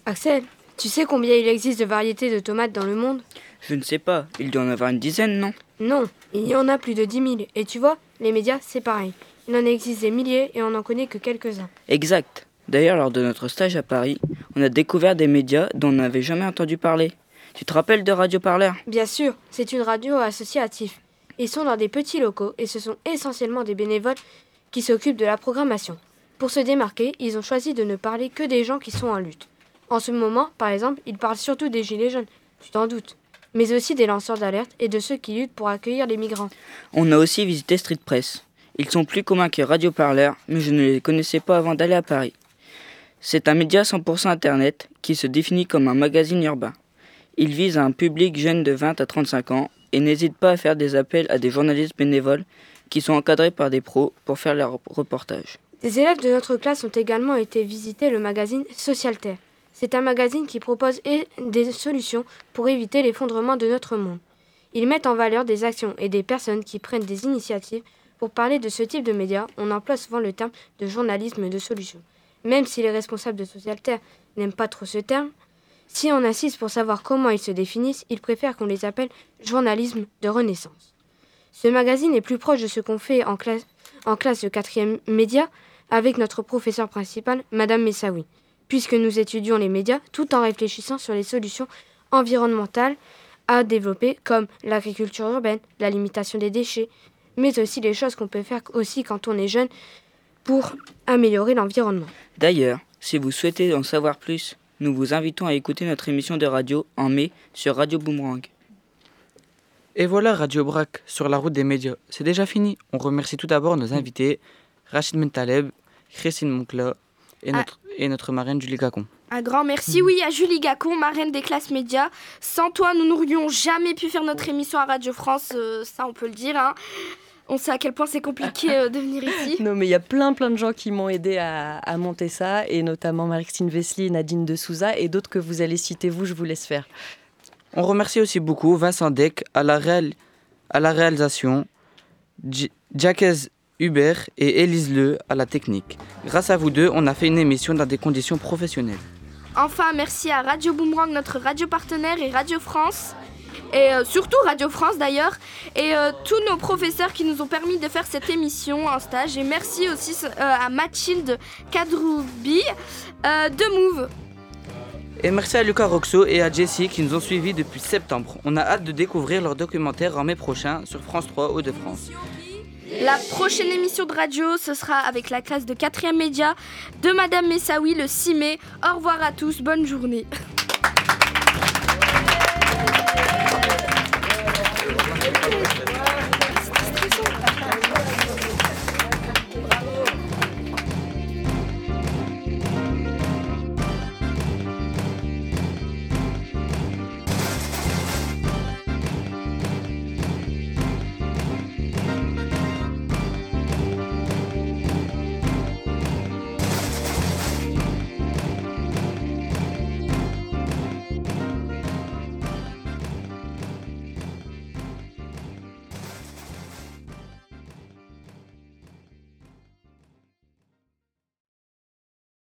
Axel, tu sais combien il existe de variétés de tomates dans le monde? Je ne sais pas, il doit en avoir une dizaine, non? Non, il y en a plus de 10 000. Et tu vois, les médias, c'est pareil. Il en existe des milliers et on n'en connaît que quelques-uns. Exact. D'ailleurs, lors de notre stage à Paris, on a découvert des médias dont on n'avait jamais entendu parler. Tu te rappelles de Radio Parleur? Bien sûr, c'est une radio associative. Ils sont dans des petits locaux et ce sont essentiellement des bénévoles qui s'occupent de la programmation. Pour se démarquer, ils ont choisi de ne parler que des gens qui sont en lutte. En ce moment, par exemple, ils parlent surtout des gilets jaunes, tu t'en doutes, mais aussi des lanceurs d'alerte et de ceux qui luttent pour accueillir les migrants. On a aussi visité Street Press. Ils sont plus communs que Radio Parleur, mais je ne les connaissais pas avant d'aller à Paris. C'est un média 100% Internet qui se définit comme un magazine urbain. Il vise un public jeune de 20 à 35 ans et n'hésite pas à faire des appels à des journalistes bénévoles qui sont encadrés par des pros pour faire leurs reportages. Des élèves de notre classe ont également été visiter le magazine Socialterre. C'est un magazine qui propose des solutions pour éviter l'effondrement de notre monde. Ils mettent en valeur des actions et des personnes qui prennent des initiatives. Pour parler de ce type de médias, on emploie souvent le terme de journalisme de solution. Même si les responsables de Socialterre n'aiment pas trop ce terme, si on insiste pour savoir comment ils se définissent, ils préfèrent qu'on les appelle journalisme de renaissance. Ce magazine est plus proche de ce qu'on fait en classe, en classe de média avec notre professeur principal, Madame Messaoui, puisque nous étudions les médias tout en réfléchissant sur les solutions environnementales à développer comme l'agriculture urbaine, la limitation des déchets, mais aussi les choses qu'on peut faire aussi quand on est jeune pour améliorer l'environnement. D'ailleurs, si vous souhaitez en savoir plus, nous vous invitons à écouter notre émission de radio en mai sur Radio Boomerang. Et voilà Radio Brac sur la route des médias. C'est déjà fini. On remercie tout d'abord nos invités, Rachid Mentaleb, Christine Moncla et Ah. notre, et notre marraine Julie Cacon. Un grand merci, oui, à Julie Gacon, marraine des classes médias. Sans toi, nous n'aurions jamais pu faire notre émission à Radio France, euh, ça on peut le dire. hein. On sait à quel point c'est compliqué euh, de venir ici. Non, mais il y a plein, plein de gens qui m'ont aidé à, à monter ça, et notamment Marie-Christine Vesely, Nadine de Souza, et d'autres que vous allez citer, vous, je vous laisse faire. On remercie aussi beaucoup Vincent Deck à la, réal- à la réalisation, J- Jacques Hubert et Élise Le à la technique. Grâce à vous deux, on a fait une émission dans des conditions professionnelles. Enfin, merci à Radio Boomerang, notre radio partenaire, et Radio France. Et euh, surtout Radio France d'ailleurs, et euh, tous nos professeurs qui nous ont permis de faire cette émission en stage. Et merci aussi euh, à Mathilde Kadroubi de Move. Et merci à Lucas Roxo et à Jessie qui nous ont suivis depuis septembre. On a hâte de découvrir leur documentaire en mai prochain sur France 3 Hauts-de-France. La prochaine émission de radio, ce sera avec la classe de 4e média de Madame Messaoui le 6 mai. Au revoir à tous, bonne journée.